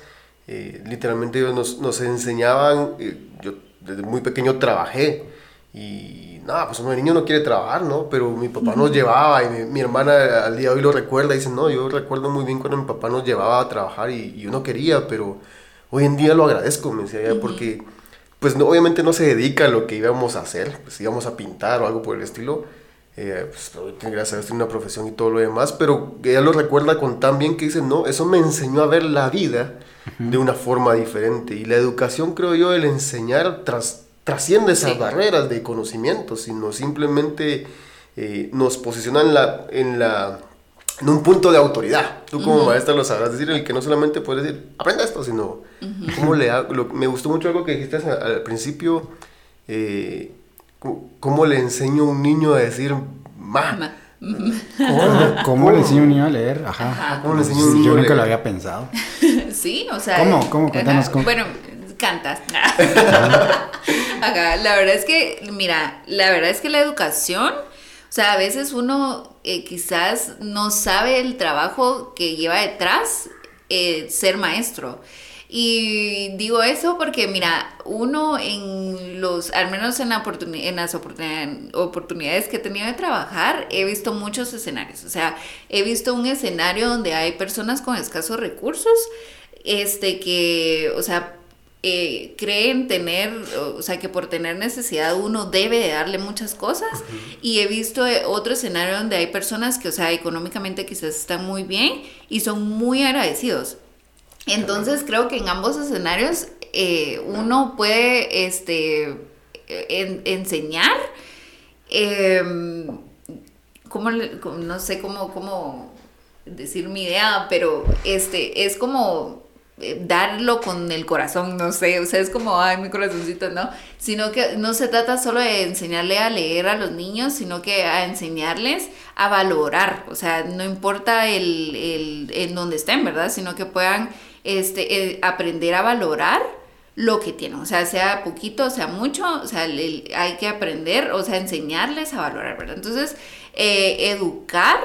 eh, literalmente ellos nos, nos enseñaban. eh, yo desde muy pequeño trabajé. Y nada, pues un niño no quiere trabajar, ¿no? Pero mi papá nos llevaba y mi, mi hermana al día de hoy lo recuerda. Y dice, no, yo recuerdo muy bien cuando mi papá nos llevaba a trabajar y, y yo no quería, pero hoy en día lo agradezco, me decía ella, porque pues no, obviamente no se dedica a lo que íbamos a hacer, pues íbamos a pintar o algo por el estilo. Eh, pues, gracias a Dios tiene una profesión y todo lo demás, pero ella lo recuerda con tan bien que dice, no, eso me enseñó a ver la vida de una forma diferente. Y la educación, creo yo, el enseñar tras, trasciende esas Sí. barreras de conocimiento, sino simplemente eh, nos posiciona en, la, en, la, en un punto de autoridad. Tú como maestra lo sabrás decir, el que no solamente puedes decir, aprenda esto, sino cómo le hago. lo- me gustó mucho algo que dijiste al, al principio, eh, cómo, cómo le enseño a un niño a decir, ma. Ma- ¿Cómo, cómo le enseño a un niño a leer? Ajá. Ajá. ¿Cómo le enseño a un niño yo nunca leer? lo había pensado. Sí, o sea. ¿Cómo? ¿Cómo? Cuéntanos cómo. Bueno, cantas. La verdad es que, mira, la verdad es que la educación, o sea, a veces uno eh, quizás no sabe el trabajo que lleva detrás eh, ser maestro. Y digo eso porque, mira, uno en los, al menos en, la en las oportuni- oportunidades que he tenido de trabajar, he visto muchos escenarios. O sea, he visto un escenario donde hay personas con escasos recursos, este, que, o sea, eh, creen tener, o sea, que por tener necesidad uno debe de darle muchas cosas. Y he visto eh, otro escenario donde hay personas que, o sea, económicamente quizás están muy bien y son muy agradecidos. Entonces creo que en ambos escenarios eh, uno puede este, en- enseñar, em, ¿cómo le- cómo- no sé cómo, cómo decir mi idea, pero este, es como darlo con el corazón, no sé, o sea, es como, ay, mi corazoncito, ¿no? Sino que no se trata solo de enseñarle a leer a los niños, sino que a enseñarles a valorar, o sea, no importa el, el, en dónde estén, ¿verdad? Sino que puedan este, eh, aprender a valorar lo que tienen, o sea, sea poquito, sea mucho, o sea, hay que aprender, o sea, enseñarles a valorar, ¿verdad? Entonces, eh, educar,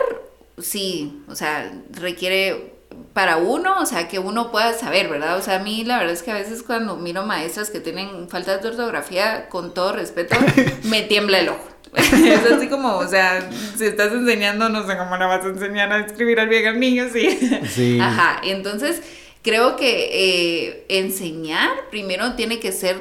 sí, o sea, requiere para uno, o sea, que uno pueda saber, ¿verdad? O sea, a mí la verdad es que a veces cuando miro maestras que tienen faltas de ortografía, con todo respeto, me tiembla el ojo. es así como, o sea, si estás enseñando, no sé cómo le vas a enseñar a escribir al bien al niño, sí. Sí. Ajá, entonces creo que eh, enseñar primero tiene que ser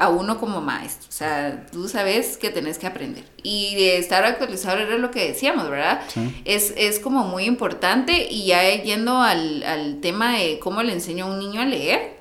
a uno como maestro, o sea, tú sabes que tenés que aprender. Y de estar actualizado era lo que decíamos, ¿verdad? Sí. Es, es como muy importante y ya yendo al, al tema de cómo le enseño a un niño a leer,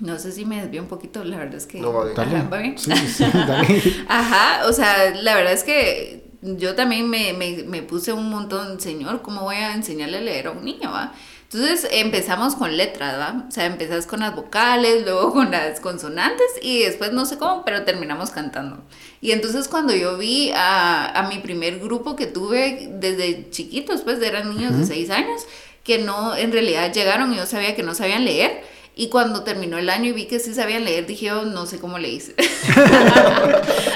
no sé si me desvío un poquito, la verdad es que... No, va bien. Dale. Ajá, ¿va bien? Sí, sí, dale. Ajá, o sea, la verdad es que yo también me, me, me puse un montón, señor, ¿cómo voy a enseñarle a leer a un niño, va? Entonces empezamos con letras, ¿va? O sea, empezás con las vocales, luego con las consonantes y después no sé cómo, pero terminamos cantando. Y entonces cuando yo vi a, a mi primer grupo que tuve desde chiquitos, pues eran niños de 6 años, que no, en realidad llegaron y yo sabía que no sabían leer. Y cuando terminó el año y vi que sí sabían leer, dije, yo no sé cómo le hice.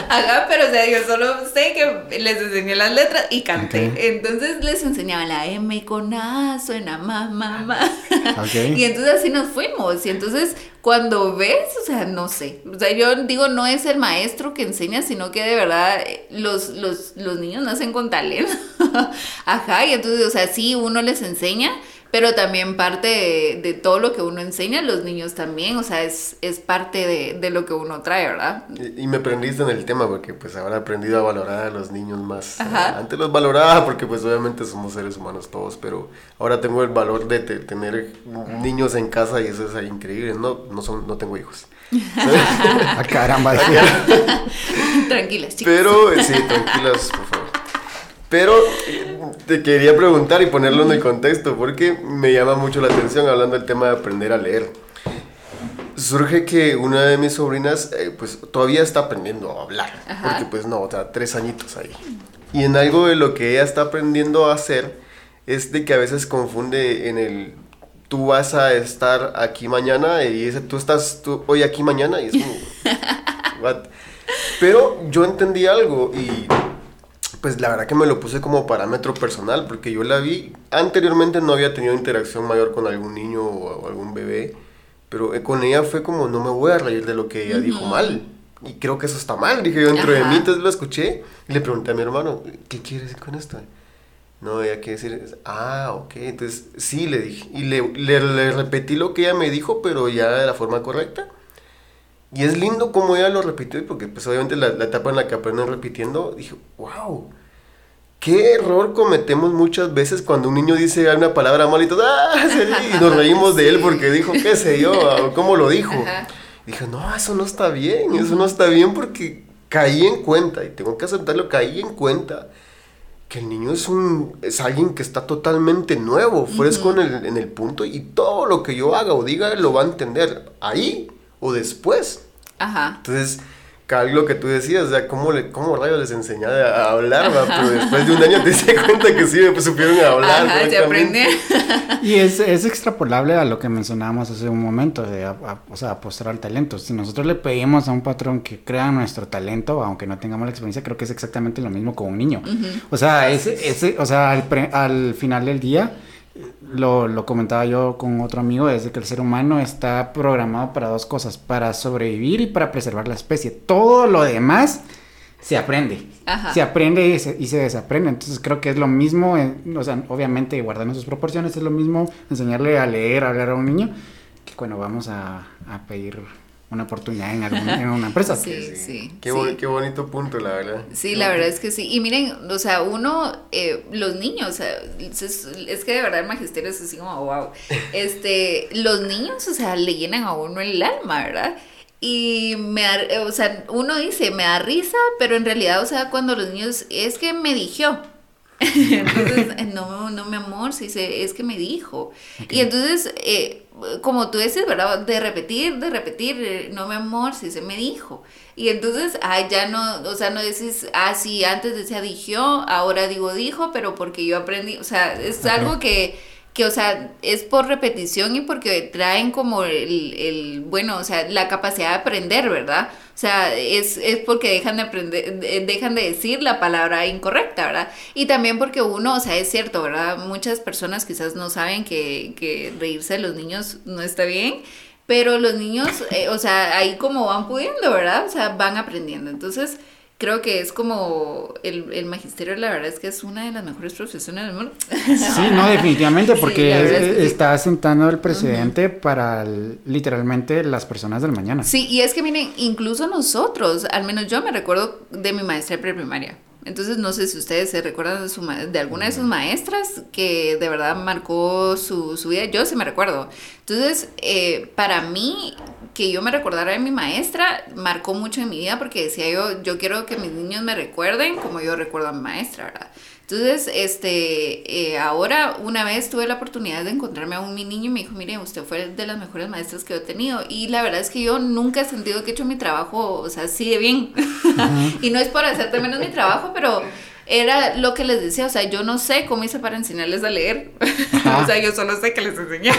Ajá, pero o sea, yo solo sé que les enseñé las letras y canté. Entonces les enseñaba la M con A, suena más, mamá. Ok. Y entonces así nos fuimos. Y entonces cuando ves, o sea, no sé. O sea, yo digo, no es el maestro que enseña, sino que de verdad eh, los, los, los niños nacen con talento. Ajá, y entonces, o sea, sí, uno les enseña, pero también parte de, de todo lo que uno enseña a los niños también, o sea, es, es parte de, de lo que uno trae, ¿verdad? Y, y me prendiste en el tema porque pues ahora he aprendido a valorar a los niños más. Ajá. Antes los valoraba porque pues obviamente somos seres humanos todos, pero ahora tengo el valor de te- tener niños en casa y eso es ahí increíble. No, no, son, no tengo hijos. Ah, caramba. Tranquilas, chicos. Pero eh, sí, tranquilas, por favor. Pero eh, te quería preguntar y ponerlo en el contexto porque me llama mucho la atención hablando del tema de aprender a leer. Surge que una de mis sobrinas eh, pues todavía está aprendiendo a hablar, Ajá. porque pues no, o sea, tres añitos ahí. Y en algo de lo que ella está aprendiendo a hacer es de que a veces confunde en el tú vas a estar aquí mañana y dice tú estás tú, hoy aquí mañana y es como what? Pero yo entendí algo y pues la verdad que me lo puse como parámetro personal porque yo la vi anteriormente no había tenido interacción mayor con algún niño o, o algún bebé, pero eh, con ella fue como no me voy a reír de lo que ella dijo mal. Y creo que eso está mal, dije yo dentro de mí, entonces lo escuché y le pregunté a mi hermano, ¿qué quiere decir con esto? No, ella quiere decir, ah, ok, entonces sí, le dije. Y le, le, le repetí lo que ella me dijo, pero ya de la forma correcta. Y es lindo como ella lo repitió, porque pues obviamente la, la etapa en la que aprenden repitiendo, dije, wow, qué error cometemos muchas veces cuando un niño dice una palabra mal y todo, ah, se ríe", y nos reímos de él porque dijo, qué sé yo, cómo lo dijo. Ajá. Dije, no, eso no está bien, eso no está bien porque caí en cuenta, y tengo que aceptarlo, caí en cuenta que el niño es un es alguien que está totalmente nuevo, fresco en, el, en el punto y todo lo que yo haga o diga lo va a entender ahí o después. Ajá. Entonces, lo que tú decías, o sea, ¿cómo, le, cómo rayos les enseñé a, hablar? va? Pero después de un año te diste cuenta que sí, pues supieron hablar. Ajá, se francamente. aprende. Y es, es extrapolable a lo que mencionábamos hace un momento, de, a- a- o sea, apostar al talento. Si nosotros le pedimos a un patrón que crea nuestro talento, aunque no tengamos la experiencia, creo que es exactamente lo mismo con un niño. O sea, ese, ese, o sea, al, pre- al final del día, lo, lo comentaba yo con otro amigo, es de que el ser humano está programado para dos cosas, para sobrevivir y para preservar la especie. Todo lo demás se aprende. Ajá. Se aprende y se, y se desaprende. Entonces creo que es lo mismo, eh, o sea, obviamente guardando sus proporciones, es lo mismo enseñarle a leer, a hablar a un niño, que cuando vamos a, a pedir una oportunidad en, algún- en una empresa. Sí, sí. Qué, sí. boni- qué bonito punto, la verdad. Sí, la verdad es que sí. Y miren, o sea, uno, eh, los niños, o sea, es, es que de verdad el magisterio es así como, wow. Este, los niños, o sea, le llenan a uno el alma, ¿verdad? Y me da, o sea, uno dice, me da risa, pero en realidad, o sea, cuando los niños, es que me dijo. Entonces, no, no, mi amor, sí, se- es que me dijo. Y entonces, eh, como tú dices, ¿verdad? De repetir, de repetir, eh, no, mi amor, sí se me dijo. Y entonces, ay, ya no, o sea, no dices, ah, sí, antes decía dijo, ahora digo dijo, pero porque yo aprendí, o sea, es algo que, que, o sea, es por repetición y porque traen como el, el, bueno, o sea, la capacidad de aprender, ¿verdad? O sea, es, es porque dejan de aprender, de- dejan de decir la palabra incorrecta, ¿verdad? Y también porque uno, o sea, es cierto, ¿verdad? Muchas personas quizás no saben que, que reírse de los niños no está bien, pero los niños, eh, o sea, ahí como van pudiendo, ¿verdad? O sea, van aprendiendo. Entonces, creo que es como el, el magisterio, la verdad es que es una de las mejores profesiones del mundo. Sí, no, definitivamente, porque es que está sentando el precedente para el- literalmente las personas del mañana. Sí, y es que miren, incluso nosotros, al menos yo me recuerdo de mi maestra preprimaria. Entonces no sé si ustedes se recuerdan de, su de alguna de sus maestras que de verdad marcó su, su vida. Yo sí me recuerdo. Entonces, eh, para mí, que yo me recordara de mi maestra, marcó mucho en mi vida porque decía yo, yo quiero que mis niños me recuerden como yo recuerdo a mi maestra, ¿verdad? Entonces, este, eh, ahora una vez tuve la oportunidad de encontrarme a un mi niño y me dijo, mire, usted fue de las mejores maestras que yo he tenido. Y la verdad es que yo nunca he sentido que he hecho mi trabajo, o sea, así de bien. y no es por hacerte menos mi trabajo, pero era lo que les decía, o sea, yo no sé cómo hice para enseñarles a leer. O sea, yo solo sé que les enseñé.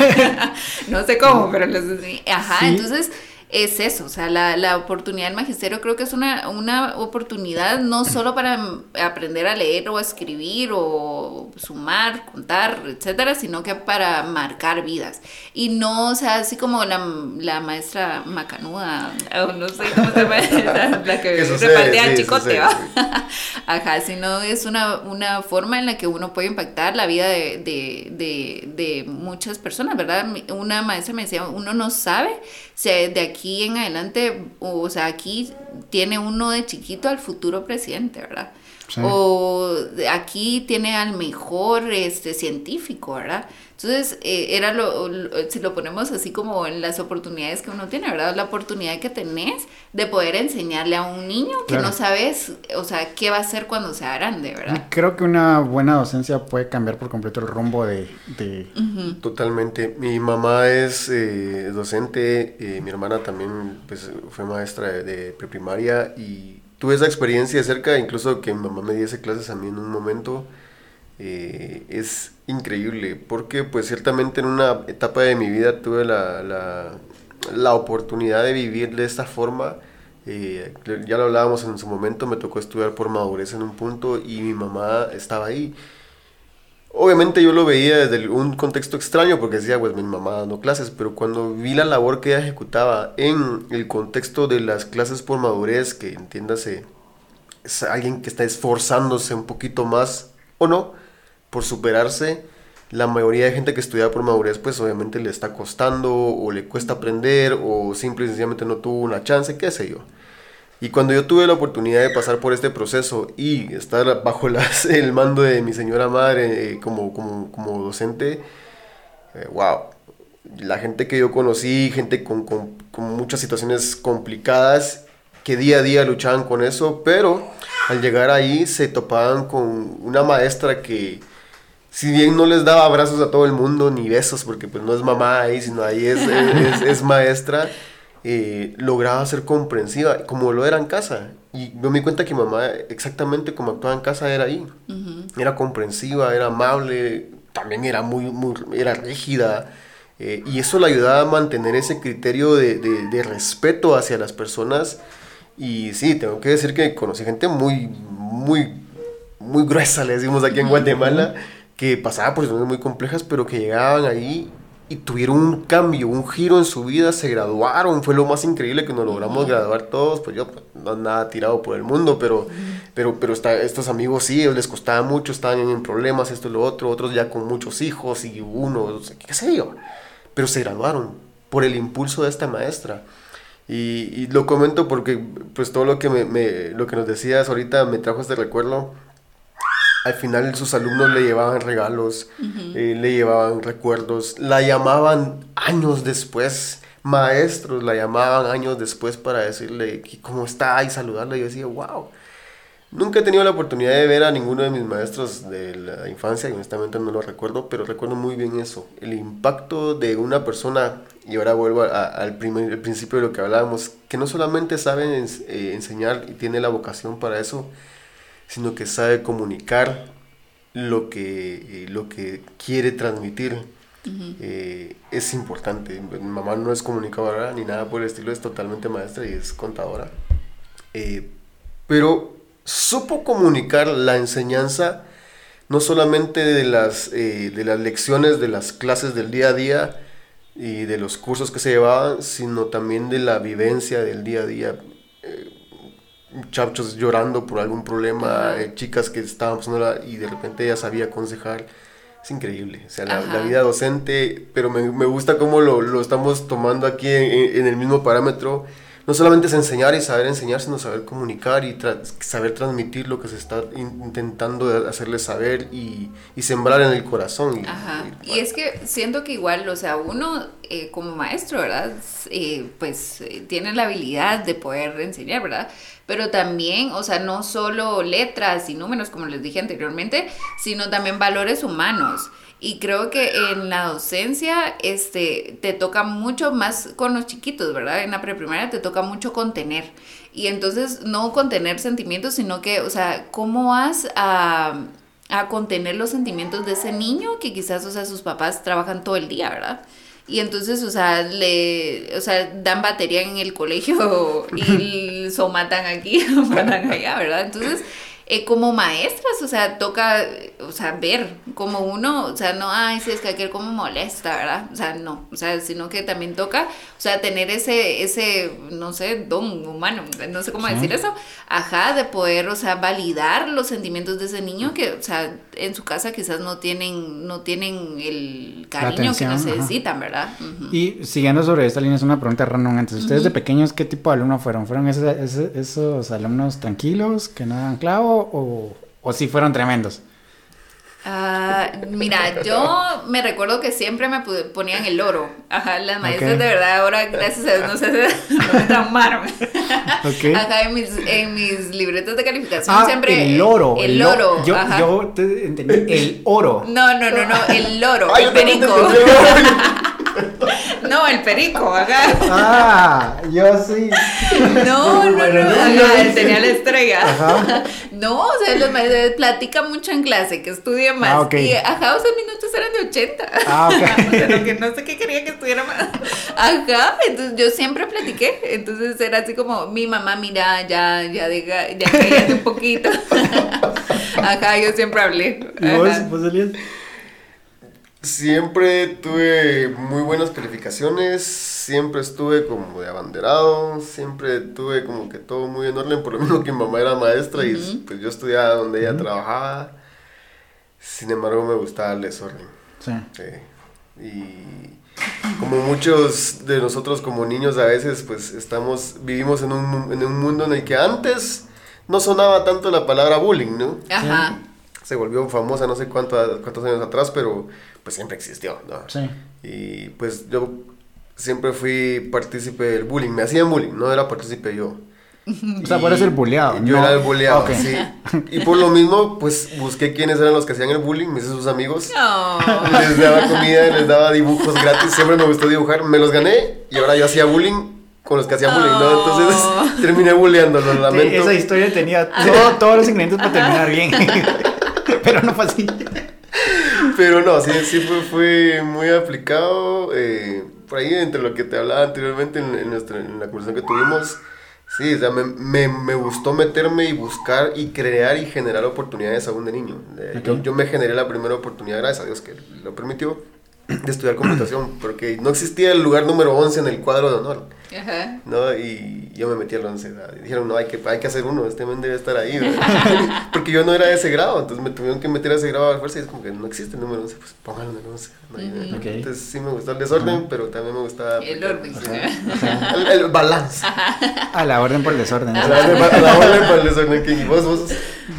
no sé cómo, pero les enseñé. Ajá, Sí. entonces... es eso, o sea, la, la, oportunidad del magisterio creo que es una, una oportunidad no solo para aprender a leer o a escribir o sumar, contar, etcétera, sino que para marcar vidas. Y no, o sea, así como la, la maestra Macanuda, o no sé cómo se llama, la, que repartía chicote, Ajá, sino es una, una forma en la que uno puede impactar la vida de, de, de, de muchas personas, ¿verdad? Una maestra me decía, uno no sabe si de aquí en adelante, o sea, aquí tiene uno de chiquito al futuro presidente, ¿verdad? O aquí tiene al mejor este, científico, ¿verdad? Entonces, eh, era lo, si lo ponemos así como en las oportunidades que uno tiene, ¿verdad? La oportunidad que tenés de poder enseñarle a un niño que no sabes, o sea, qué va a hacer cuando sea grande, ¿verdad? Creo que una buena docencia puede cambiar por completo el rumbo de... Totalmente. Mi mamá es eh, docente, eh, mi hermana también pues, fue maestra de, de preprimaria y tuve esa experiencia de cerca, incluso que mi mamá me diese clases a mí en un momento. Eh, es increíble porque pues ciertamente en una etapa de mi vida tuve la, la, oportunidad de vivir de esta forma. Eh, ya lo hablábamos en su momento, me tocó estudiar por madurez en un punto y mi mamá estaba ahí. Obviamente yo lo veía desde un contexto extraño porque decía, pues mi mamá dando clases, pero cuando vi la labor que ella ejecutaba en el contexto de las clases por madurez, que entiéndase, es alguien que está esforzándose un poquito más o no por superarse, la mayoría de gente que estudia por madurez, pues obviamente le está costando o le cuesta aprender o simple y sencillamente no tuvo una chance, qué sé yo. Y cuando yo tuve la oportunidad de pasar por este proceso y estar bajo las, el mando de mi señora madre eh, como, como, como, docente, wow, eh, la gente que yo conocí, gente con, con, con, muchas situaciones complicadas, que día a día luchaban con eso, pero al llegar ahí se topaban con una maestra que, si bien no les daba abrazos a todo el mundo, ni besos, porque pues no es mamá ahí, sino ahí es, es, es maestra, eh, lograba ser comprensiva, como lo era en casa. Y yo me di cuenta que mamá, exactamente como actuaba en casa, era ahí. Era comprensiva, era amable, también era muy, muy era rígida. Eh, y eso le ayudaba a mantener ese criterio de, de, de, respeto hacia las personas. Y sí, tengo que decir que conocí gente muy, muy, muy gruesa, le decimos aquí en Guatemala, que pasaba por situaciones muy complejas, pero que llegaban ahí y tuvieron un cambio, un giro en su vida, se graduaron, fue lo más increíble que nos logramos graduar todos, pues yo pues, no nada tirado por el mundo, pero, pero, pero está, estos amigos sí, les costaba mucho, estaban en problemas, esto y lo otro, otros ya con muchos hijos y uno, qué sé yo, pero se graduaron por el impulso de esta maestra. Y, y lo comento porque pues todo lo que, me, me, lo que nos decías ahorita me trajo este recuerdo al final sus alumnos le llevaban regalos, uh -huh. eh, le llevaban recuerdos, la llamaban años después, maestros la llamaban años después para decirle cómo está y saludarla. Y yo decía, wow. Nunca he tenido la oportunidad de ver a ninguno de mis maestros de la infancia, y honestamente no lo recuerdo, pero recuerdo muy bien eso, el impacto de una persona, y ahora vuelvo a, a, al, primer, al principio de lo que hablábamos, que no solamente sabe ens, eh, enseñar y tiene la vocación para eso, sino que sabe comunicar lo que, eh, lo que quiere transmitir. Uh -huh. eh, es importante. Mi mamá no es comunicadora ni nada por el estilo, es totalmente maestra y es contadora. Eh, pero supo comunicar la enseñanza no solamente de las, de las lecciones, de las clases del día a día y de los cursos que se llevaban, sino también de la vivencia del día a día muchachos llorando por algún problema, eh, chicas que estaban pasando y de repente ella sabía aconsejar. Es increíble, o sea, la, la vida docente, pero me, me gusta cómo lo, lo, estamos tomando aquí en, en, el mismo parámetro. No solamente es enseñar y saber enseñar, sino saber comunicar y tra saber transmitir lo que se está in intentando hacerle saber y, y, sembrar en el corazón. Y, Ajá. Y, y, es que siento que igual, o sea, uno eh, como maestro, ¿verdad? Eh, pues eh, tiene la habilidad de poder enseñar, ¿verdad? Pero también, o sea, no solo letras y números, como les dije anteriormente, sino también valores humanos. Y creo que en la docencia este, te toca mucho más con los chiquitos, ¿verdad? En la preprimaria te toca mucho contener. Y entonces no contener sentimientos, sino que, o sea, ¿cómo vas a, a contener los sentimientos de ese niño que quizás, o sea, sus papás trabajan todo el día, ¿verdad? Y entonces, o sea, le, o sea, dan batería en el colegio y so matan aquí, matan allá, ¿verdad? Entonces, eh, como maestras, o sea, toca, o sea, ver como uno, o sea, no, ay, si es que aquel como molesta, ¿verdad? O sea, no, o sea, sino que también toca, o sea, tener ese, ese, no sé, don humano, no sé cómo decir eso, ajá, de poder, o sea, validar los sentimientos de ese niño que, o sea, en su casa quizás no tienen, no tienen el cariño que necesitan, ¿verdad? Y siguiendo sobre esta línea, es una pregunta random antes. ¿Ustedes de pequeños qué tipo de alumnos fueron? ¿Fueron esos, esos alumnos tranquilos que no dan o, o si fueron tremendos? Ah, mira, yo me recuerdo que siempre me ponían el oro. Ajá, las maestras de verdad ahora, gracias a Dios, no sé, no me traumaron. Okay. Ajá, en mis, en mis libretos de calificación ah, siempre. El oro. El, oro. Yo, yo te entendí, el oro. No, no, no, no, el loro, el perico. No, el perico, acá. Ah, yo sí. No, no, no, tenía la estrella. Ajá. No, o sea, los maestros platican mucho en clase, que estudie más. Ah, okay. Y ajá, o sea, mis notas eran de 80. Ah, ok. Pero que no sé qué quería que estuviera más. Ajá, entonces yo siempre platiqué. Entonces era así como, mi mamá, mira, ya, ya deja, ya cállate un poquito. Ajá, yo siempre hablé. ¿Y vos, vos salías? Siempre tuve muy buenas calificaciones, siempre estuve como de abanderado, siempre tuve como que todo muy en orden, por lo menos que mi mamá era maestra y pues yo estudiaba donde ella trabajaba. Sin embargo, me gustaba el desorden. Sí. Y como muchos de nosotros como niños a veces pues estamos, vivimos en un, en un mundo en el que antes no sonaba tanto la palabra bullying, ¿no? Ajá. Se volvió famosa no sé cuánto, cuántos años atrás, pero pues siempre existió, ¿no? Sí. Y pues yo siempre fui partícipe del bullying, me hacían bullying, no era partícipe yo. O sea, por ser bulleado. Yo era el bulleado, sí. Y por lo mismo, pues busqué quiénes eran los que hacían el bullying, me hice sus amigos. Les daba comida, les daba dibujos gratis, siempre me gustó dibujar, me los gané y ahora yo hacía bullying con los que hacían bullying, ¿no? Entonces terminé bulleando, lo lamento. esa historia tenía todos los ingredientes para terminar bien, pero no fue así. Pero no, sí, sí fue, fue muy aplicado. Eh, por ahí, entre lo que te hablaba anteriormente en, nuestra, en la conversación que tuvimos, sí, o sea, me, me, me, gustó meterme y buscar y crear y generar oportunidades aún de niño. Eh, yo, yo, me generé la primera oportunidad, gracias a Dios que lo permitió, de estudiar computación, porque no existía el lugar número 11 en el cuadro de honor. Ajá. ¿no? Y yo me metí al 11. Y dijeron, no, hay que, hay que hacer uno, este men debe estar ahí. Porque yo no era de ese grado, entonces me tuvieron que meter a ese grado a fuerza y es como que no existe el número 11, pues pónganlo en el 11. Entonces sí me gustó el desorden, pero también me gustaba... El orden. el, balance. A la orden por el desorden. A la orden, por el desorden. ¿Y vos, vos?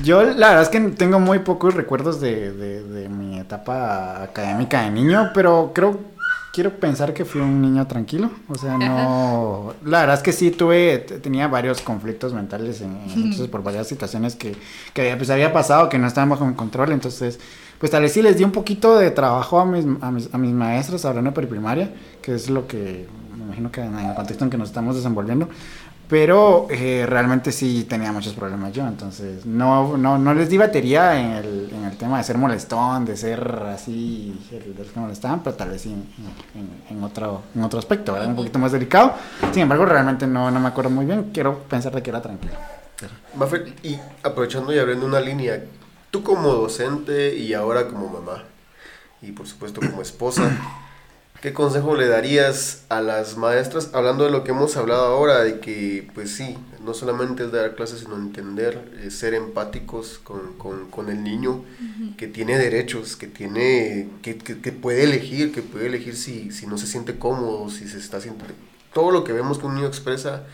Yo la verdad es que tengo muy pocos recuerdos de, de, de mi etapa académica de niño, pero creo quiero pensar que fui un niño tranquilo. O sea, no. La verdad es que sí tuve, tenía varios conflictos mentales en, entonces por varias situaciones que, que pues, había pasado que no estaban bajo mi control. Entonces, pues tal vez sí les di un poquito de trabajo a mis, a mis, a mis maestros hablando de preprimaria, que es lo que me imagino que en el contexto en que nos estamos desenvolviendo. Pero eh, realmente sí tenía muchos problemas yo, entonces no, no, no les di batería en el, en el tema de ser molestón, de ser así, el, que molestaban, pero tal vez sí en, otro, en otro aspecto, un poquito más delicado. Sin embargo, realmente no, no me acuerdo muy bien, quiero pensar de que era tranquilo. y aprovechando y abriendo una línea, tú como docente y ahora como mamá, y por supuesto como esposa, ¿Qué consejo le darías a las maestras, hablando de lo que hemos hablado ahora, de que, pues sí, no solamente es dar clases, sino entender, eh, ser empáticos con, con, con el niño, que tiene derechos, que, tiene, que, que, que, puede elegir, que puede elegir si, si no se siente cómodo, si se está sintiendo... Todo lo que vemos que un niño expresa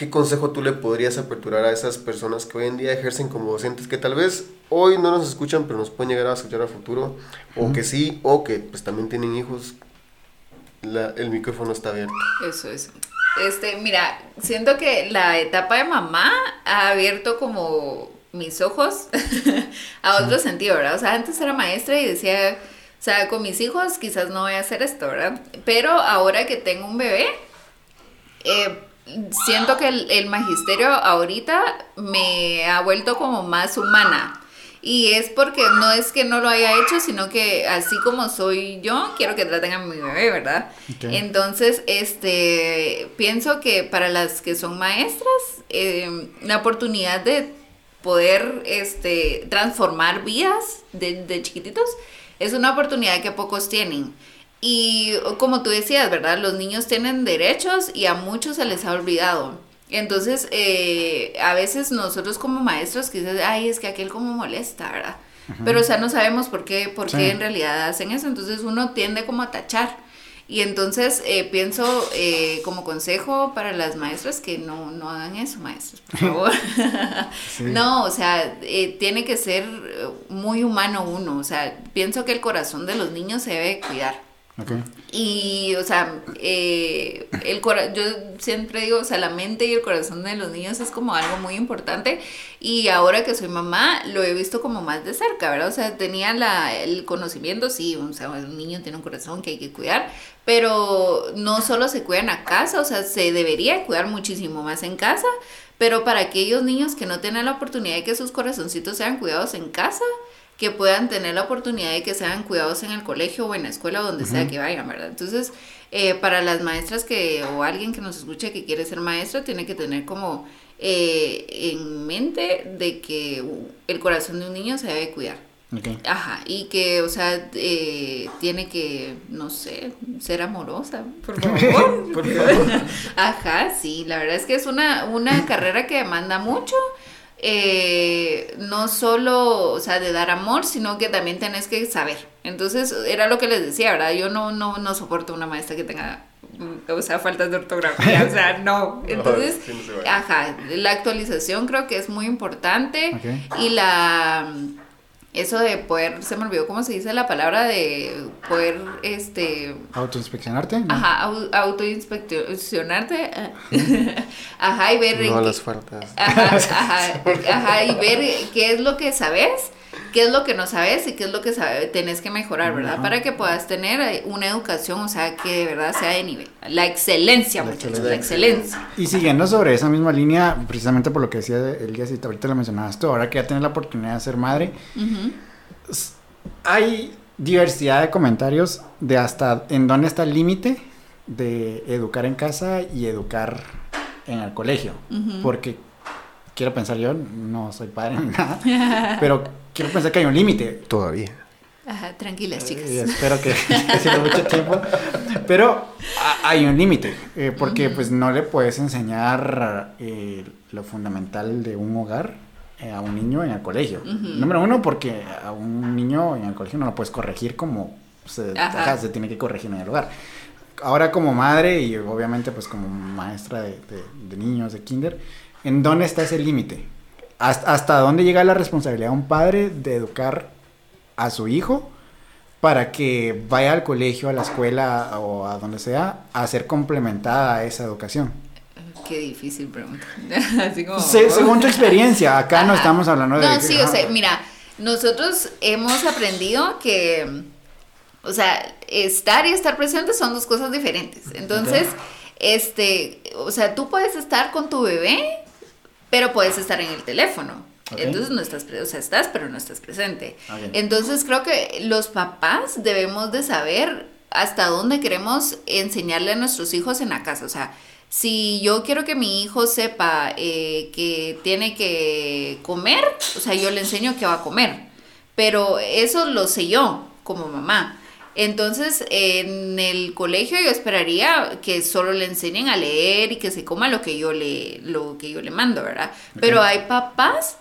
¿qué consejo tú le podrías aperturar a esas personas que hoy en día ejercen como docentes que tal vez hoy no nos escuchan, pero nos pueden llegar a escuchar a futuro, o que sí, o que pues también tienen hijos? La, el micrófono está abierto. Eso es. Este, mira, siento que la etapa de mamá ha abierto como mis ojos a otro sentido, ¿verdad? O sea, antes era maestra y decía, o sea, con mis hijos quizás no voy a hacer esto, ¿verdad? Pero ahora que tengo un bebé, eh, siento que el, magisterio ahorita me ha vuelto como más humana. Y es porque no es que no lo haya hecho, sino que así como soy yo, quiero que traten a mi bebé, ¿verdad? Entonces, este, pienso que para las que son maestras, eh, la oportunidad de poder este, transformar vidas de, de chiquititos es una oportunidad que pocos tienen. Y como tú decías, ¿verdad? Los niños tienen derechos y a muchos se les ha olvidado. Entonces, eh, a veces nosotros como maestros que dices, ay, es que aquel como molesta, ¿verdad? Pero, o sea, no sabemos por qué, por Sí. qué en realidad hacen eso. Entonces uno tiende como a tachar. Y entonces eh, pienso eh, como consejo para las maestras que no, no hagan eso, maestros, por favor. Sí. No, o sea, eh, tiene que ser muy humano uno. O sea, pienso que el corazón de los niños se debe cuidar. Ok. Y, o sea, eh, el cora yo siempre digo, o sea, la mente y el corazón de los niños es como algo muy importante. Y ahora que soy mamá, lo he visto como más de cerca, ¿verdad? O sea, tenía la, el conocimiento, sí, o sea, un niño tiene un corazón que hay que cuidar, pero no solo se cuidan a casa, o sea, se debería cuidar muchísimo más en casa. Pero para aquellos niños que no tienen la oportunidad de que sus corazoncitos sean cuidados en casa, que puedan tener la oportunidad de que sean cuidados en el colegio o en la escuela o donde sea que vayan, ¿verdad? Entonces, eh, para las maestras que o alguien que nos escuche que quiere ser maestra, tiene que tener como eh, en mente de que el corazón de un niño se debe cuidar. Ok. Ajá, y que, o sea, eh, tiene que, no sé, ser amorosa, por favor. Por favor. Ajá, sí, la verdad es que es una, una carrera que demanda mucho, eh, no solo, o sea, de dar amor, sino que también tenés que saber. Entonces, era lo que les decía, ¿verdad? Yo no, no, no soporto una maestra que tenga, mm, o sea, faltas de ortografía, o sea, no. Entonces, ajá, la actualización creo que es muy importante y la... Eso de poder, se me olvidó cómo se dice la palabra de poder, este, ¿Autoinspeccionarte? No. Ajá, au- autoinspeccionarte. Ajá, y ver. No qué- las faltas. Ajá, ajá, ajá, y ver qué es lo que sabes, qué es lo que no sabes y qué es lo que tenés que mejorar, ¿verdad? Ajá. Para que puedas tener eh, una educación, o sea, que de verdad sea de nivel. La excelencia, La muchachos, la excelencia. Y siguiendo sobre esa misma línea, precisamente por lo que decía Elías y ahorita lo mencionabas tú, ahora que ya tienes la oportunidad de ser madre, hay diversidad de comentarios de hasta en dónde está el límite de educar en casa y educar en el colegio. Porque quiero pensar yo, no soy padre ni nada, pero quiero pensar que hay un límite. Todavía. Ajá, tranquilas, chicas. Y espero que, que siga mucho tiempo. Pero a- hay un límite, eh, porque pues no le puedes enseñar eh, lo fundamental de un hogar eh, a un niño en el colegio. Ujú. Número uno, porque a un niño en el colegio no lo puedes corregir como se, ajá, se tiene que corregir en el hogar. Ahora como madre y obviamente pues como maestra de, de- de niños, de kinder, ¿en dónde está ese límite? ¿Hasta, ¿Hasta dónde llega la responsabilidad de un padre de educar a su hijo para que vaya al colegio, a la escuela o a donde sea a ser complementada a esa educación? Qué difícil pregunta. Así como. Se- según tu experiencia, acá no estamos hablando de... No, sí, o sea, mira, nosotros hemos aprendido que, o sea, estar y estar presente son dos cosas diferentes. Entonces, este, o sea, tú puedes estar con tu bebé, pero puedes estar en el teléfono. Entonces no estás, o sea, estás, pero no estás presente. Ok. Entonces creo que los papás debemos de saber hasta dónde queremos enseñarle a nuestros hijos en la casa. O sea, si yo quiero que mi hijo sepa eh, que tiene que comer, o sea, yo le enseño que va a comer. Pero eso lo sé yo como mamá. Entonces, en el colegio yo esperaría que solo le enseñen a leer y que se coma lo que yo le, lo que yo le mando, ¿verdad? Pero hay papás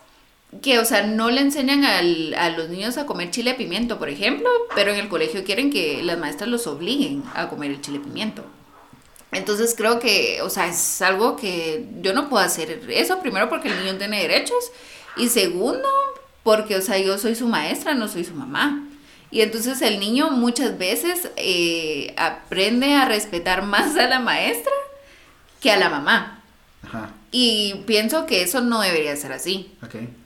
que, o sea, no le enseñan al- a los niños a comer chile pimiento, por ejemplo, pero en el colegio quieren que las maestras los obliguen a comer el chile pimiento. Entonces creo que, o sea, es algo que yo no puedo hacer eso, primero porque el niño tiene derechos y segundo porque, o sea, yo soy su maestra, no soy su mamá. Y entonces el niño muchas veces eh, aprende a respetar más a la maestra que a la mamá. Ajá, Y pienso que eso no debería ser así.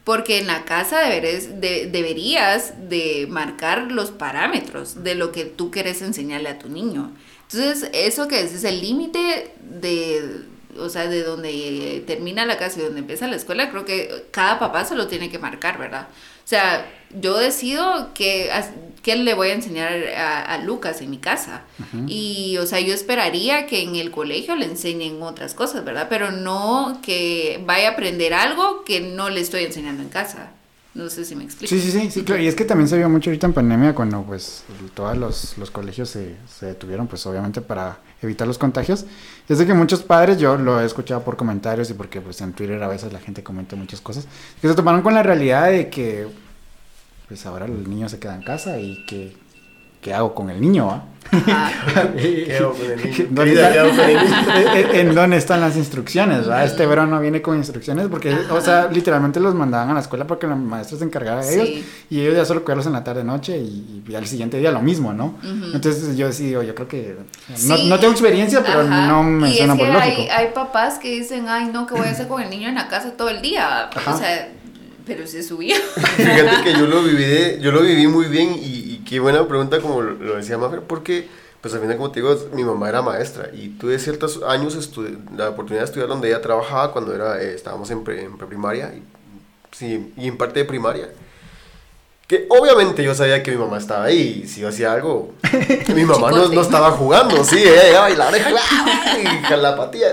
Porque en la casa deberes- de- deberías de marcar los parámetros de lo que tú quieres enseñarle a tu niño. Entonces, eso que es, es el límite de, o sea, de donde termina la casa y donde empieza la escuela, creo que cada papá se lo tiene que marcar, ¿verdad? O sea, yo decido que, qué le voy a enseñar a, Lucas en mi casa. Y, o sea, yo esperaría que en el colegio le enseñen otras cosas, ¿verdad? Pero no que vaya a aprender algo que no le estoy enseñando en casa. No sé si me explico. Sí, sí, sí, sí, claro. Y es que también se vio mucho ahorita en pandemia cuando pues todos los, los colegios se, se, detuvieron, pues obviamente para evitar los contagios. Desde que muchos padres, yo lo he escuchado por comentarios y porque pues en Twitter a veces la gente comenta muchas cosas, que se tomaron con la realidad de que pues ahora el niño se queda en casa y que ¿qué hago con el niño? ¿Qué hago con el niño? ¿En dónde están las instrucciones? Este verano viene con instrucciones porque, o sea, literalmente los mandaban a la escuela porque la maestra se encargaba de ellos y ellos ya solo cuidarlos en la tarde noche y, al siguiente día lo mismo, ¿no? Entonces yo sí, yo creo que no, tengo experiencia, pero no me y suena es que por lógico. Hay, hay papás que dicen, ay, no, ¿qué voy a hacer con el niño en la casa todo el día? O sea pero se subía. Fíjate que yo lo viví, yo lo viví muy bien y, qué buena pregunta como lo, decía Mafer, porque pues al final como te digo, mi mamá era maestra y tuve ciertos años la oportunidad de estudiar donde ella trabajaba cuando era, eh, estábamos en, en preprimaria y, sí, y en parte de primaria obviamente yo sabía que mi mamá estaba ahí y si yo hacía algo, mi mamá no, no, estaba jugando, sí, ella llegaba y la oreja y la patilla,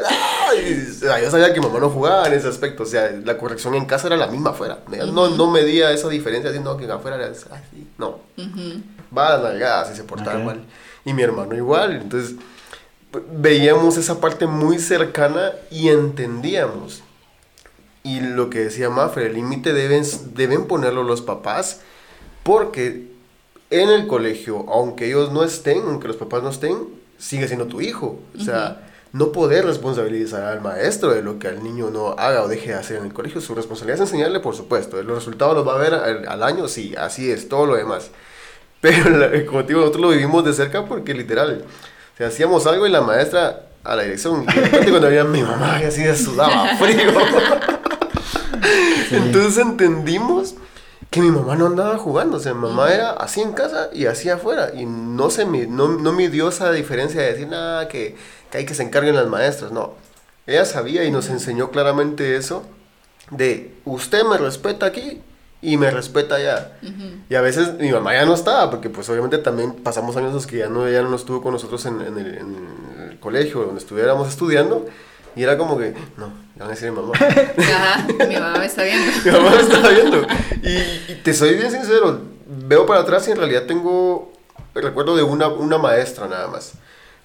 yo sabía que mi mamá no jugaba en ese aspecto, o sea, la corrección en casa era la misma afuera, no, no medía esa diferencia diciendo que afuera era así, no, va a si se portaba mal, y mi hermano igual, entonces veíamos esa parte muy cercana y entendíamos. Y lo que decía Mafre, el límite deben, deben ponerlo los papás porque en el colegio, aunque ellos no estén, aunque los papás no estén, sigue siendo tu hijo. O sea, no poder responsabilizar al maestro de lo que al niño no haga o deje de hacer en el colegio. Su responsabilidad es enseñarle, por supuesto. Los resultados los va a ver al, año, sí, así es, todo lo demás. Pero, como te digo, nosotros lo vivimos de cerca porque literal, o hacíamos algo y la maestra a la dirección, y de repente cuando veía a mi mamá, así de sudaba frío. Entonces entendimos que mi mamá no andaba jugando, o sea, mi mamá era así en casa y así afuera, y no, se no, no midió esa diferencia de decir, nada, que, que hay que se encarguen las maestras, no. Ella sabía y nos enseñó claramente eso, de usted me respeta aquí y me respeta allá. Y a veces mi mamá ya no estaba, porque pues obviamente también pasamos años los que ya no, ya no estuvo con nosotros en, en, el, en el colegio donde estuviéramos estudiando, y era como que, no, le van a decir mi mamá. Ajá, mi mamá me está viendo. mi mamá me está viendo. Y, te soy bien sincero, veo para atrás y en realidad tengo el recuerdo de una, una maestra nada más.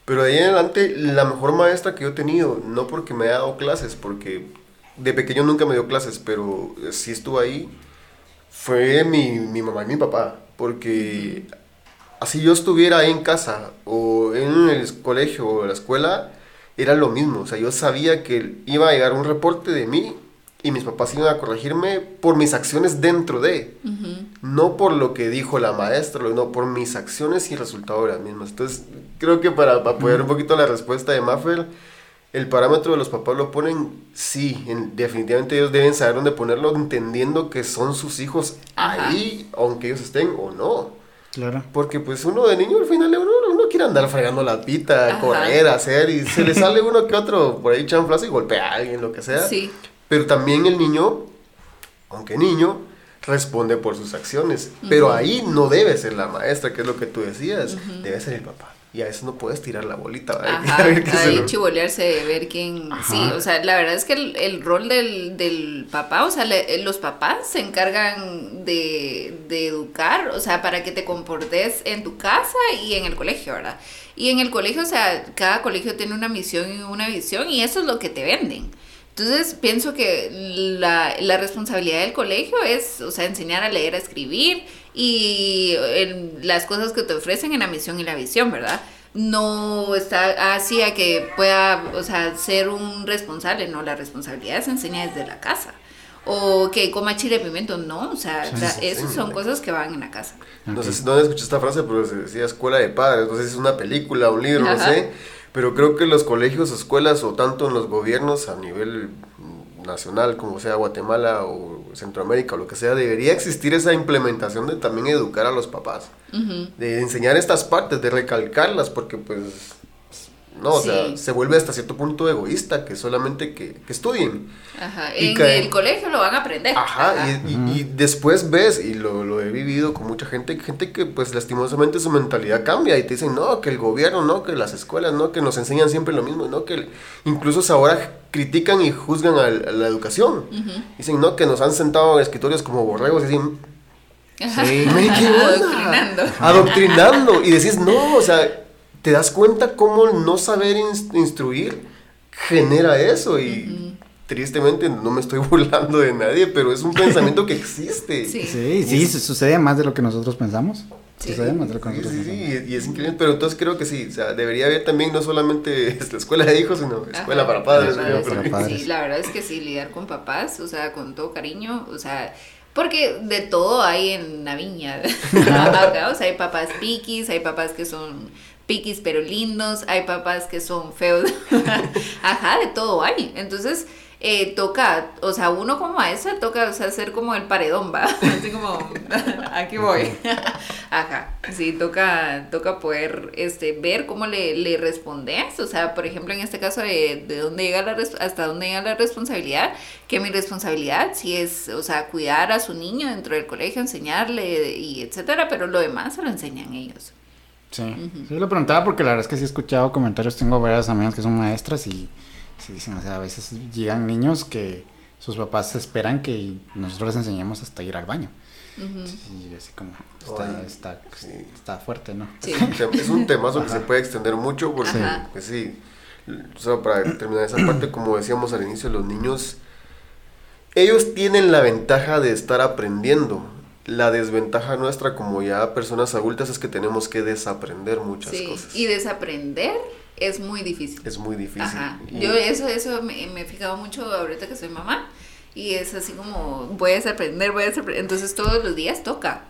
Pero de ahí en adelante, la mejor maestra que yo he tenido, no porque me haya dado clases, porque de pequeño nunca me dio clases, pero sí estuvo ahí, fue mi, mi mamá y mi papá. Porque así yo estuviera ahí en casa, o en el colegio, o en la escuela, era lo mismo. O sea, yo sabía que iba a llegar un reporte de mí y mis papás iban a corregirme por mis acciones dentro de, no por lo que dijo la maestra, no por mis acciones y el resultado de las mismas. Entonces, creo que para, apoyar un poquito la respuesta de Maffer, el parámetro de los papás lo ponen, sí, definitivamente ellos deben saber dónde ponerlo, entendiendo que son sus hijos ahí, aunque ellos estén o no. Claro. Porque pues uno de niño al final uno quiere andar fregando la pita, correr, hacer, y se le sale uno que otro por ahí chanflazo y golpea a alguien, lo que sea. Sí. Pero también el niño, aunque niño, responde por sus acciones. Pero ahí no debe ser la maestra, que es lo que tú decías, debe ser el papá y a veces no puedes tirar la bolita. Ajá, ahí chivolearse, ver quién... Sí, o sea, la verdad es que el, rol del, del, papá, o sea, los papás se encargan de, de, educar, o sea, para que te comportes en tu casa y en el colegio, ¿verdad? Y en el colegio, o sea, cada colegio tiene una misión y una visión y eso es lo que te venden. Entonces pienso que la, la, responsabilidad del colegio es, o sea, enseñar a leer, a escribir y las cosas que te ofrecen en la misión y la visión, ¿verdad? No está así a que pueda, o sea, ser un responsable, no, la responsabilidad se enseña desde la casa. O que coma chile pimiento, no, o sea, esas son cosas que van en la casa. No sé si no escuché esta frase, pero se decía escuela de padres, no sé si es una película, un libro, no sé pero creo que los colegios, escuelas o tanto en los gobiernos a nivel nacional, como sea Guatemala o Centroamérica o lo que sea, debería existir esa implementación de también educar a los papás, de enseñar estas partes, de recalcarlas, porque pues No, o sea, se vuelve hasta cierto punto egoísta, que solamente que, que estudien. Ajá. Y En el colegio lo van a aprender. Ajá, y, y- y después ves, y lo, lo he vivido con mucha gente, gente que pues lastimosamente su mentalidad cambia y te dicen, no, que el gobierno, no, que las escuelas, no, que nos enseñan siempre lo mismo, no, que incluso ahora critican y juzgan a, a la educación. Dicen, no, que nos han sentado en escritorios como borregos y dicen. Adoctrinando. Adoctrinando. Y decís, no, o sea, te das cuenta cómo no saber ins- instruir genera eso y... Tristemente no me estoy burlando de nadie, pero es un pensamiento que existe. Sí. Sí, sí, su- sucede más de lo que nosotros pensamos. Sí. Sucede más de lo que Sí, nosotros sí, sí, pensamos. y, es increíble, pero entonces creo que sí, o sea, debería haber también no solamente la escuela de hijos, sino escuela Ajá, para padres. para padres. Sí, la verdad es que sí, lidiar con papás, o sea, con todo cariño, o sea, porque de todo hay en la viña. O sea, hay papás piquis, hay papás que son piquis pero lindos, hay papás que son feos. Ajá, de todo hay. Entonces, eh, toca, o sea, uno como maestra toca, o sea, ser como el paredón, va. Así como, aquí voy. Ajá, sí, toca, toca poder este, ver cómo le, le respondes. O sea, por ejemplo, en este caso de, de dónde llega la hasta dónde llega la responsabilidad, que mi responsabilidad sí es, o sea, cuidar a su niño dentro del colegio, enseñarle y etcétera, pero lo demás se lo enseñan ellos. Sí, sí lo preguntaba porque la verdad es que sí he escuchado comentarios, tengo varias amigas que son maestras y sí dicen, o sea, a veces llegan niños que sus papás esperan que nosotros les enseñemos hasta ir al baño. Y así como, está, Ay, está, sí. está fuerte, ¿no? Sí. Es un temazo que se puede extender mucho porque, Ajá. pues sí, solo para terminar esa parte, como decíamos al inicio, los niños, ellos tienen la ventaja de estar aprendiendo. La desventaja nuestra como ya personas adultas es que tenemos que desaprender muchas Sí, cosas. y desaprender es muy difícil. Es muy difícil. Ajá. Y- Yo eso, eso me, me he fijado mucho ahorita que soy mamá. Y es así como, voy a desaprender, voy a desaprender. Entonces todos los días toca.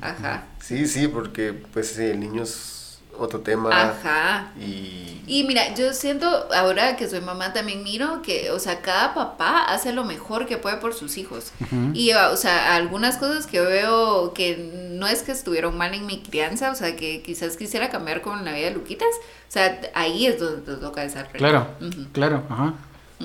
Ajá. Sí, sí, porque pues el niño es otro tema. Ajá. Y, Y mira, yo siento, ahora que soy mamá, también miro que, o sea, cada papá hace lo mejor que puede por sus hijos. Y, o sea, algunas cosas que yo veo que no es que estuvieron mal en mi crianza, o sea, que quizás quisiera cambiar con la vida de Luquitas, o sea, ahí es donde te toca desarrollar. Claro, claro, ajá.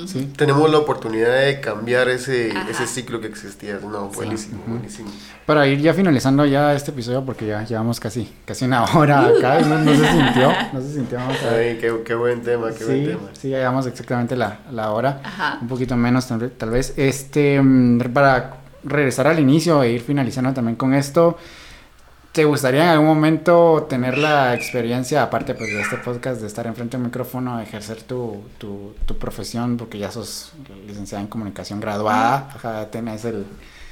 Sí. tenemos la oportunidad de cambiar ese, ese ciclo que existía. No, buenísimo, buenísimo. Para ir ya finalizando ya este episodio, porque ya llevamos casi, casi una hora acá, no, no se sintió, no se sintió, vamos a ver. Ay, qué, qué buen tema, qué buen Sí, tema. sí, ya llevamos exactamente la, la hora, Ajá. un poquito menos tal, vez- tal vez. Este, mm, para regresar al inicio e ir finalizando también con esto, ¿te gustaría en algún momento tener la experiencia, aparte pues de este podcast, de estar enfrente de un micrófono, ejercer tu, tu, tu profesión, porque ya sos licenciada en comunicación graduada, ajá, tenés el,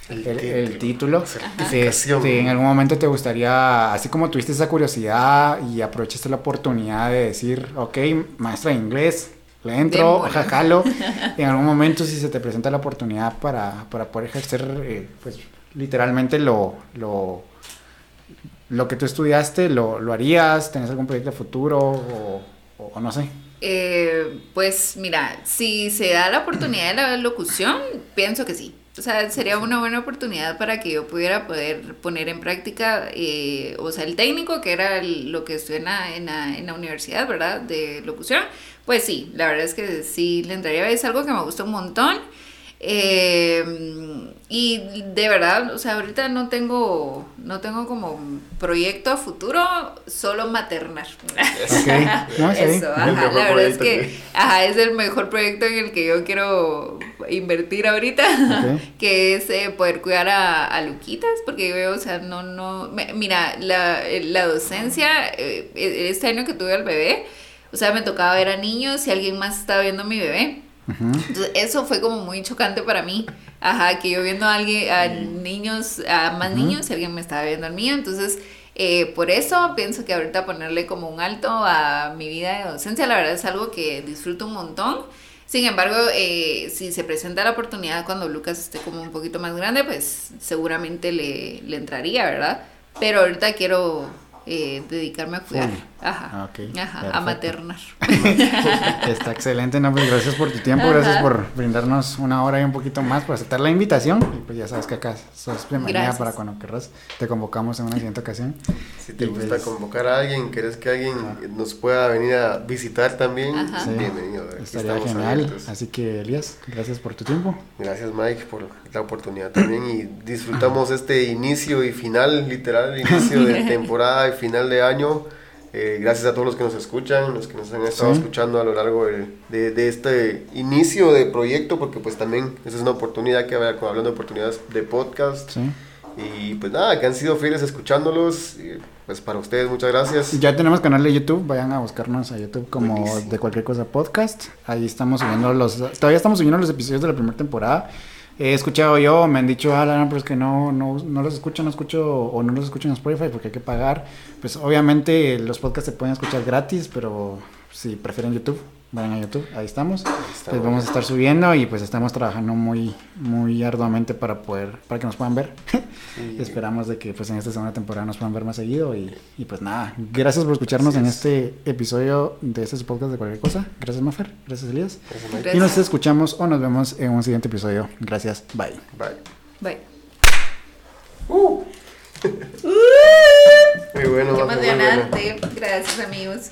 El el, el título. Este, en algún momento te gustaría, así como tuviste esa curiosidad y aprovechaste la oportunidad de decir, ok, maestra de inglés, le entro, jalo. en algún momento si se te presenta la oportunidad para, para poder ejercer, eh, pues literalmente lo, lo, lo que tú estudiaste, lo, lo harías, tenés algún proyecto futuro o, no sé. Eh, pues mira, si se da la oportunidad de la locución, pienso que sí. O sea, sería una buena oportunidad para que yo pudiera poder poner en práctica, eh, o sea, el técnico, que era el- lo que estudié en la, en, la, en la universidad, ¿verdad? De locución. Pues sí, la verdad es que sí le entraría. Es algo que me gusta un montón. Eh, y de verdad, o sea, ahorita no tengo, no tengo como proyecto a futuro, solo maternar. Ok, no, bien. Eso, ajá, la verdad es que ajá, es el mejor proyecto en el que yo quiero invertir ahorita, que es eh, poder cuidar a, a Luquitas, porque yo veo, o sea, no, no, me- mira, la, la docencia, eh, eh, este año que tuve al bebé, o sea, me tocaba ver a niños y alguien más estaba viendo a mi bebé. Entonces, eso fue como muy chocante para mí. Ajá, que yo viendo a alguien, a niños, a más niños, y alguien me estaba viendo al mío. Entonces, eh, por eso pienso que ahorita ponerle como un alto a mi vida de docencia, la verdad es algo que disfruto un montón. Sin embargo, eh, si se presenta la oportunidad cuando Lucas esté como un poquito más grande, pues seguramente le, le entraría, ¿verdad? Pero ahorita quiero eh, dedicarme a cuidar. Ajá. Ah, ok, Ajá, a maternar. Está excelente, no, pues gracias por tu tiempo, gracias Ajá. por brindarnos una hora y un poquito más, por aceptar la invitación. Y pues ya sabes que acá sos bienvenida Gracias. para cuando querrás. Te convocamos en una siguiente ocasión. Si te Y gusta pues- convocar a alguien, querés que alguien nos pueda venir a visitar también, Ajá. Sí, bienvenido. Estaría genial. abiertos. Así que, Elías, gracias por tu tiempo. Gracias Mike por la oportunidad también y disfrutamos este inicio y final, literal, inicio de temporada y final de año. Eh, gracias a todos los que nos escuchan, los que nos han estado Sí. escuchando a lo largo de, de- de este inicio de proyecto, porque pues también esa es una oportunidad que vaya hablando de oportunidades de podcast. Sí. Y pues nada, que han sido fieles escuchándolos. y, pues para ustedes muchas gracias. Ya tenemos canal de YouTube, vayan a buscarnos a YouTube como Buenísimo. de cualquier cosa podcast. Ahí estamos subiendo los, todavía estamos subiendo los episodios de la primera temporada. He escuchado yo, me han dicho, ah, Lara, pero es que no, no, no los escucho, no escucho, o no los escucho en Spotify porque hay que pagar. Pues obviamente los podcasts se pueden escuchar gratis, pero si prefieren YouTube, vayan a YouTube, ahí estamos. estamos. Pues vamos a estar subiendo y pues estamos trabajando muy, muy arduamente para poder, para que nos puedan ver. Sí. Esperamos de que pues en esta segunda temporada nos puedan ver más seguido y, y pues nada, gracias por escucharnos en es. este episodio de este podcast de cualquier cosa. Gracias Mafer, gracias Elías. Gracias, Mike. Gracias. Y nos escuchamos o nos vemos en un siguiente episodio. Gracias, bye. Bye. Bye. Muy bueno, Qué emocionante. Gracias, amigos.